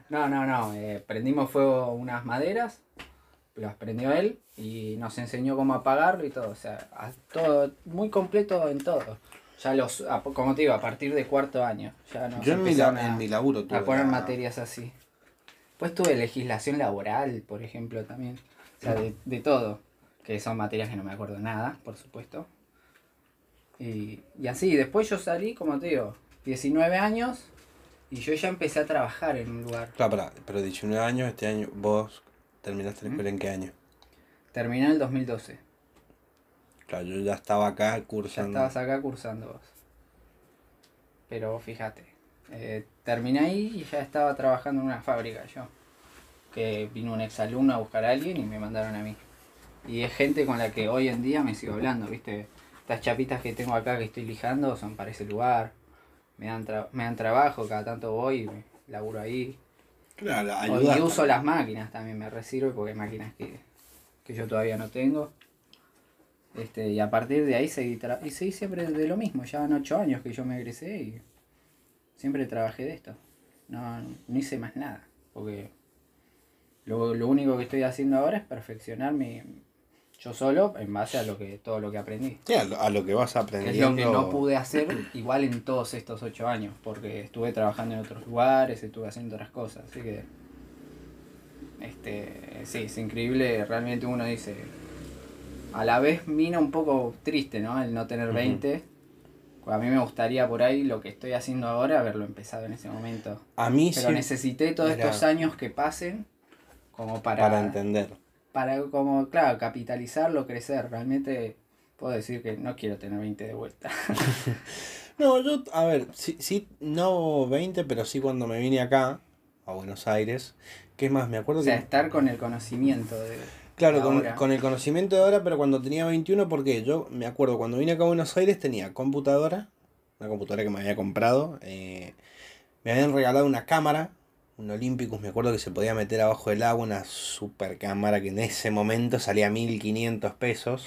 Speaker 2: No, no, no. eh, prendimos fuego unas maderas, las prendió él y nos enseñó cómo apagarlo y todo. O sea, todo muy completo en todo. Ya los, a- como te digo, a partir de cuarto año. Ya nos
Speaker 1: Yo en mi, la-
Speaker 2: a,
Speaker 1: en mi laburo tuve
Speaker 2: a poner
Speaker 1: la-
Speaker 2: materias así. Pues tuve legislación laboral, por ejemplo, también. O sea, de, de todo. que son materias que no me acuerdo nada, por supuesto. Y, y así, después yo salí, como te digo, 19 años y yo ya empecé a trabajar en un lugar.
Speaker 1: Claro, pero 19 años, este año, vos terminaste la escuela en qué año?
Speaker 2: Terminé en el 2012.
Speaker 1: Claro, yo ya estaba acá
Speaker 2: Ya
Speaker 1: cursando.
Speaker 2: estabas acá cursando vos. Pero fíjate, eh, terminé ahí y ya estaba trabajando en una fábrica yo. Que vino un exalumno a buscar a alguien y me mandaron a mí. Y es gente con la que hoy en día me sigo hablando, ¿viste? Estas chapitas que tengo acá que estoy lijando son para ese lugar. Me dan, tra- me dan trabajo, cada tanto voy y laburo ahí.
Speaker 1: Claro, ayuda.
Speaker 2: Y uso las máquinas también, me resirve porque hay máquinas que, que yo todavía no tengo. Este, y a partir de ahí seguí, tra- y seguí siempre de lo mismo, ya van ocho años que yo me egresé y siempre trabajé de esto. No, no hice más nada, porque lo, lo único que estoy haciendo ahora es perfeccionar mi, yo solo en base a lo que todo lo que aprendí.
Speaker 1: Sí, a lo, a lo que vas
Speaker 2: Que es
Speaker 1: aprendiendo.
Speaker 2: lo que no pude hacer igual en todos estos ocho años, porque estuve trabajando en otros lugares, estuve haciendo otras cosas, así que este sí, es increíble, realmente uno dice, a la vez mina un poco triste, ¿no? El no tener. 20. A mí me gustaría por ahí lo que estoy haciendo ahora haberlo empezado en ese momento.
Speaker 1: A mí
Speaker 2: Pero
Speaker 1: sí,
Speaker 2: necesité todos estos años que pasen como para,
Speaker 1: para
Speaker 2: para,
Speaker 1: entender.
Speaker 2: como, claro, capitalizarlo, crecer. Realmente puedo decir que no quiero tener 20 de vuelta.
Speaker 1: No, yo, a ver, sí, sí, no 20, pero sí cuando me vine acá, a Buenos Aires. Que es más, me acuerdo
Speaker 2: O sea,
Speaker 1: que.
Speaker 2: estar con el conocimiento de.
Speaker 1: Claro, con, el conocimiento de ahora, pero cuando tenía 21, porque yo me acuerdo cuando vine acá a Buenos Aires tenía computadora, una computadora que me había comprado, eh, me habían regalado una cámara, un Olympicus, me acuerdo que se podía meter abajo del agua, una super cámara que en ese momento salía 1500 pesos.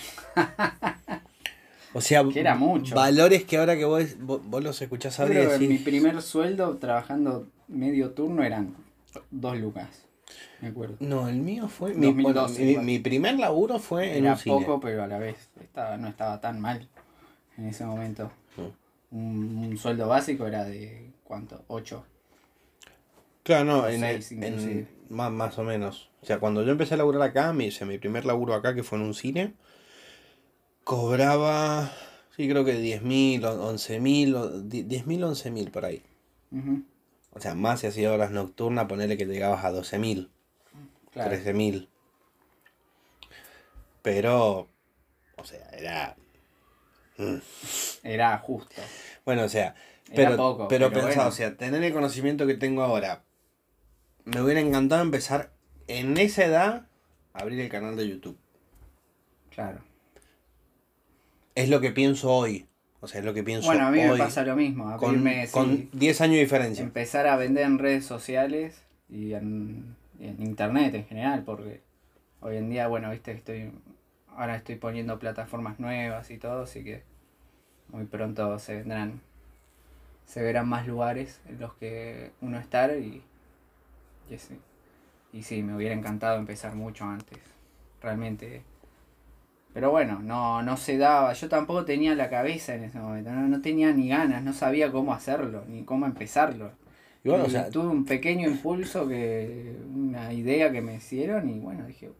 Speaker 1: O sea,
Speaker 2: Que era mucho.
Speaker 1: valores que ahora que vos, vos, vos los escuchás ahora y
Speaker 2: que mi
Speaker 1: decís,
Speaker 2: primer sueldo trabajando medio turno eran dos lucas. Me acuerdo.
Speaker 1: No, el mío fue. Mi, bueno,
Speaker 2: 2012
Speaker 1: mi-
Speaker 2: igual.
Speaker 1: mi primer laburo fue en
Speaker 2: Era
Speaker 1: un cine.
Speaker 2: poco, pero a la vez estaba, no estaba tan mal en ese momento.
Speaker 1: Mm.
Speaker 2: Un, un sueldo básico era de ¿cuánto? 8.
Speaker 1: Claro, no,
Speaker 2: O
Speaker 1: en,
Speaker 2: seis,
Speaker 1: en-
Speaker 2: inclusive.
Speaker 1: más, más o menos. O sea, cuando yo empecé a laburar acá, mi, o sea, mi primer laburo acá, que fue en un cine, cobraba, sí, creo que 10.000, 11.000, o 10.000, 11.000 por ahí. O sea, más si hacía horas nocturnas, ponerle que llegabas a 12.000,
Speaker 2: Claro.
Speaker 1: 13.000. Pero, o sea, era...
Speaker 2: Era justo.
Speaker 1: Bueno, o sea,
Speaker 2: Era
Speaker 1: pero,
Speaker 2: poco,
Speaker 1: pero,
Speaker 2: pero
Speaker 1: pensá,
Speaker 2: bueno.
Speaker 1: o sea, tener el conocimiento que tengo ahora, me hubiera encantado empezar en esa edad a abrir el canal de YouTube.
Speaker 2: Claro.
Speaker 1: Es lo que pienso hoy. O sea, es lo que pienso
Speaker 2: Bueno, a mí
Speaker 1: hoy.
Speaker 2: me pasa lo mismo.
Speaker 1: con,
Speaker 2: sí,
Speaker 1: con 10 años de diferencia.
Speaker 2: empezar a vender en redes sociales y en, y en internet en general, porque hoy en día, bueno, viste que estoy, ahora estoy poniendo plataformas nuevas y todo, así que muy pronto se vendrán, se verán más lugares en los que uno estar y, y, sí, y sí, me hubiera encantado empezar mucho antes, realmente. Pero bueno, no, no se daba, yo tampoco tenía la cabeza en ese momento, no, no tenía ni ganas, no sabía cómo hacerlo, ni cómo empezarlo.
Speaker 1: Y bueno, o
Speaker 2: Y
Speaker 1: sea,
Speaker 2: tuve un pequeño impulso, que una idea que me hicieron y bueno, dije,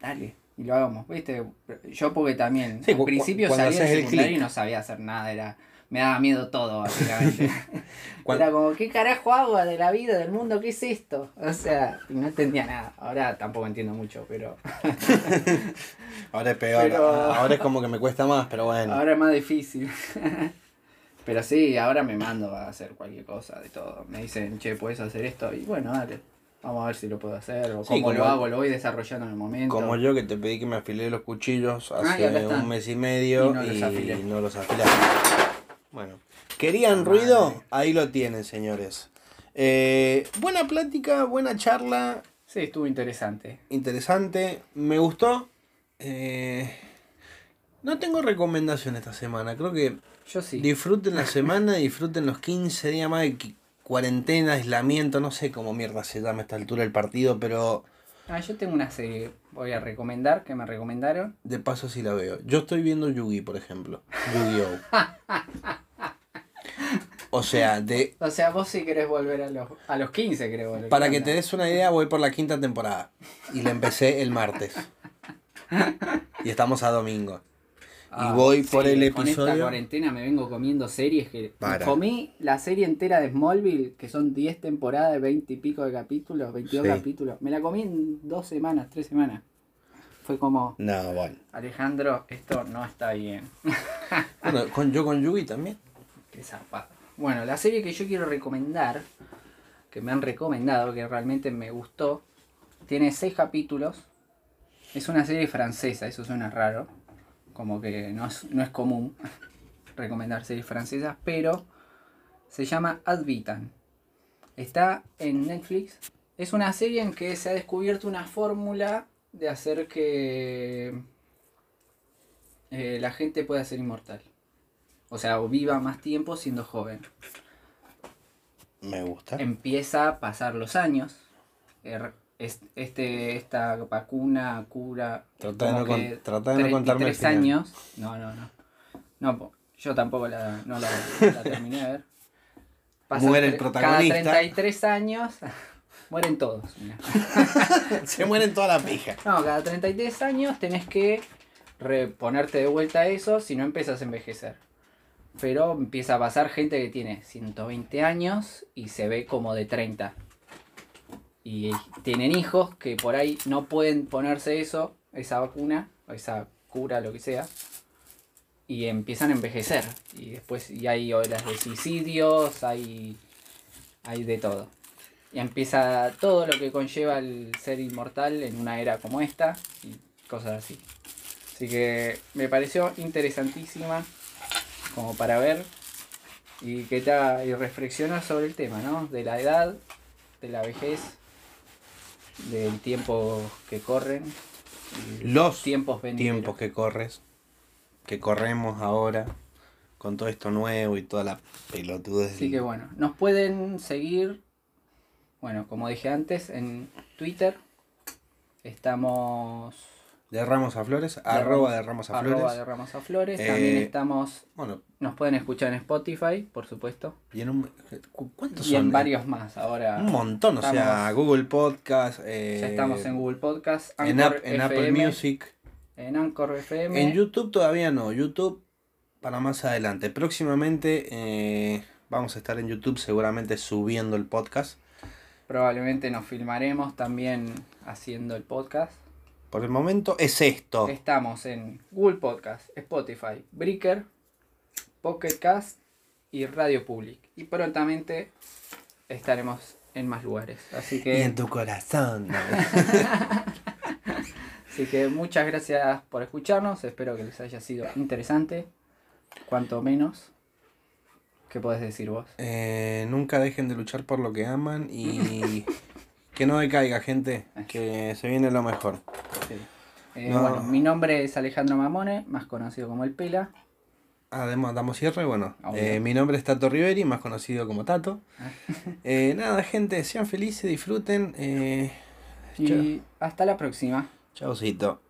Speaker 2: dale, y lo hagamos, ¿viste? Yo porque también,
Speaker 1: Sí,
Speaker 2: al principio
Speaker 1: cuando
Speaker 2: salí del
Speaker 1: el
Speaker 2: secundario y no sabía hacer nada, era me daba miedo todo, básicamente. Era como, ¿qué carajo hago de la vida, del mundo? ¿Qué es esto? O sea, no entendía nada. Ahora tampoco entiendo mucho, pero
Speaker 1: ahora es peor.
Speaker 2: pero-
Speaker 1: Ahora es como que me cuesta más, pero bueno.
Speaker 2: ahora es más difícil. pero sí, ahora me mando a hacer cualquier cosa, de todo. Me dicen, che, ¿puedes hacer esto? Y bueno, dale. Vamos a ver si lo puedo hacer o
Speaker 1: Sí,
Speaker 2: cómo lo hago, lo voy desarrollando en el momento.
Speaker 1: Como yo que te pedí que me afilé los cuchillos
Speaker 2: Ah,
Speaker 1: hace un mes y medio
Speaker 2: Y no los afilé.
Speaker 1: no los afilé. Bueno, ¿querían ruido? Ahí lo tienen, señores. Eh, buena plática, buena charla,
Speaker 2: Sí, estuvo interesante.
Speaker 1: interesante. Me gustó. Eh, no tengo recomendación esta semana. Creo que
Speaker 2: Yo sí.
Speaker 1: disfruten la semana, disfruten los 15 días más de cuarentena, aislamiento. No sé cómo mierda se llama a esta altura el partido, pero
Speaker 2: Ah, yo tengo una serie, voy a recomendar, que me recomendaron.
Speaker 1: de paso sí la veo. Yo estoy viendo Yugi, por ejemplo. Yu-Gi-Oh! O sea, de,
Speaker 2: O sea, vos sí querés volver a los, a los 15, querés volver.
Speaker 1: para
Speaker 2: ¿Qué
Speaker 1: que
Speaker 2: onda?
Speaker 1: te des una idea, voy por la quinta temporada. Y la empecé el martes. y estamos a domingo.
Speaker 2: Ah,
Speaker 1: y voy por
Speaker 2: sí,
Speaker 1: el
Speaker 2: Con esta
Speaker 1: episodio.
Speaker 2: cuarentena me vengo comiendo series que.
Speaker 1: Para.
Speaker 2: Comí la serie entera de Smallville, que son 10 temporadas de 20 y pico de capítulos, 22
Speaker 1: Sí.
Speaker 2: capítulos. Me la comí en dos semanas, tres semanas. Fue como,
Speaker 1: No, bueno.
Speaker 2: Alejandro, esto no está bien.
Speaker 1: Bueno, con, yo con Yugi también.
Speaker 2: Qué zapado. Bueno, la serie que yo quiero recomendar, que me han recomendado, que realmente me gustó, tiene seis capítulos. Es una serie francesa, eso suena raro. Como que no es, no es común recomendar series francesas, pero se llama Ad Vitam. Está en Netflix. Es una serie en que se ha descubierto una fórmula de hacer que eh, la gente pueda ser inmortal. O sea, o viva más tiempo siendo joven.
Speaker 1: Me gusta.
Speaker 2: Empieza a pasar los años. Er- Este, esta vacuna cura.
Speaker 1: Trata de no con- trata de no contarme el
Speaker 2: 33
Speaker 1: final.
Speaker 2: años. No, no, no. No, yo tampoco la, no la, la terminé de ver.
Speaker 1: Muere el protagonista.
Speaker 2: Cada 33 años. Mueren todos.
Speaker 1: Se mueren toda la pija.
Speaker 2: No, cada 33 años tenés que reponerte de vuelta a eso si no empiezas a envejecer. Pero empieza a pasar gente que tiene 120 años y se ve como de 30. Y tienen hijos que por ahí no pueden ponerse eso, esa vacuna, o esa cura, lo que sea. Y empiezan a envejecer. Y después y hay olas de suicidios, hay, hay de todo. Y empieza todo lo que conlleva el ser inmortal en una era como esta y cosas así. Así que me pareció interesantísima como para ver y que te y reflexionar sobre el tema, ¿no? De la edad, de la vejez, del tiempo que corren,
Speaker 1: Los
Speaker 2: tiempos venideros.
Speaker 1: tiempos que corres, que corremos ahora, con todo esto nuevo y toda la pelotudez.
Speaker 2: Así que bueno, nos pueden seguir, bueno, como dije antes, en Twitter. Estamos
Speaker 1: De Ramos a Flores, arroba de Ramos a
Speaker 2: arroba
Speaker 1: Flores.
Speaker 2: de Ramos a Flores.
Speaker 1: Eh,
Speaker 2: También estamos,
Speaker 1: Bueno,
Speaker 2: nos pueden escuchar en Spotify, por supuesto.
Speaker 1: y en un, ¿cu- ¿cuántos
Speaker 2: Y
Speaker 1: son?
Speaker 2: en varios más. Ahora
Speaker 1: Un montón, o sea, Google Podcast, eh,
Speaker 2: ya estamos en Google Podcast,
Speaker 1: en,
Speaker 2: Anchor
Speaker 1: App- en Apple Music.
Speaker 2: en Anchor FM.
Speaker 1: En YouTube todavía no, YouTube para más adelante. Próximamente eh, vamos a estar en YouTube seguramente subiendo el podcast.
Speaker 2: Probablemente nos filmaremos también haciendo el podcast.
Speaker 1: Por el momento es esto.
Speaker 2: Estamos en Google Podcast, Spotify, Breaker, Pocket Cast y Radio Public. Y prontamente estaremos en más lugares. Así
Speaker 1: Y
Speaker 2: que,
Speaker 1: en tu corazón. ¿no?
Speaker 2: así que muchas gracias por escucharnos. Espero que les haya sido interesante. Cuanto menos. ¿Qué podés decir vos?
Speaker 1: Eh, nunca dejen de luchar por lo que aman y que no decaiga, gente. Que se viene lo mejor.
Speaker 2: Sí. Eh,
Speaker 1: No.
Speaker 2: Bueno, mi nombre es Alejandro Mamone, más conocido como El Pela.
Speaker 1: Además, damos cierre. Bueno,
Speaker 2: Obvio.
Speaker 1: eh, mi nombre es Tato Riveri, más conocido como Tato. Eh, nada, gente, sean felices, disfruten. Eh,
Speaker 2: Y hasta la próxima.
Speaker 1: chaucito.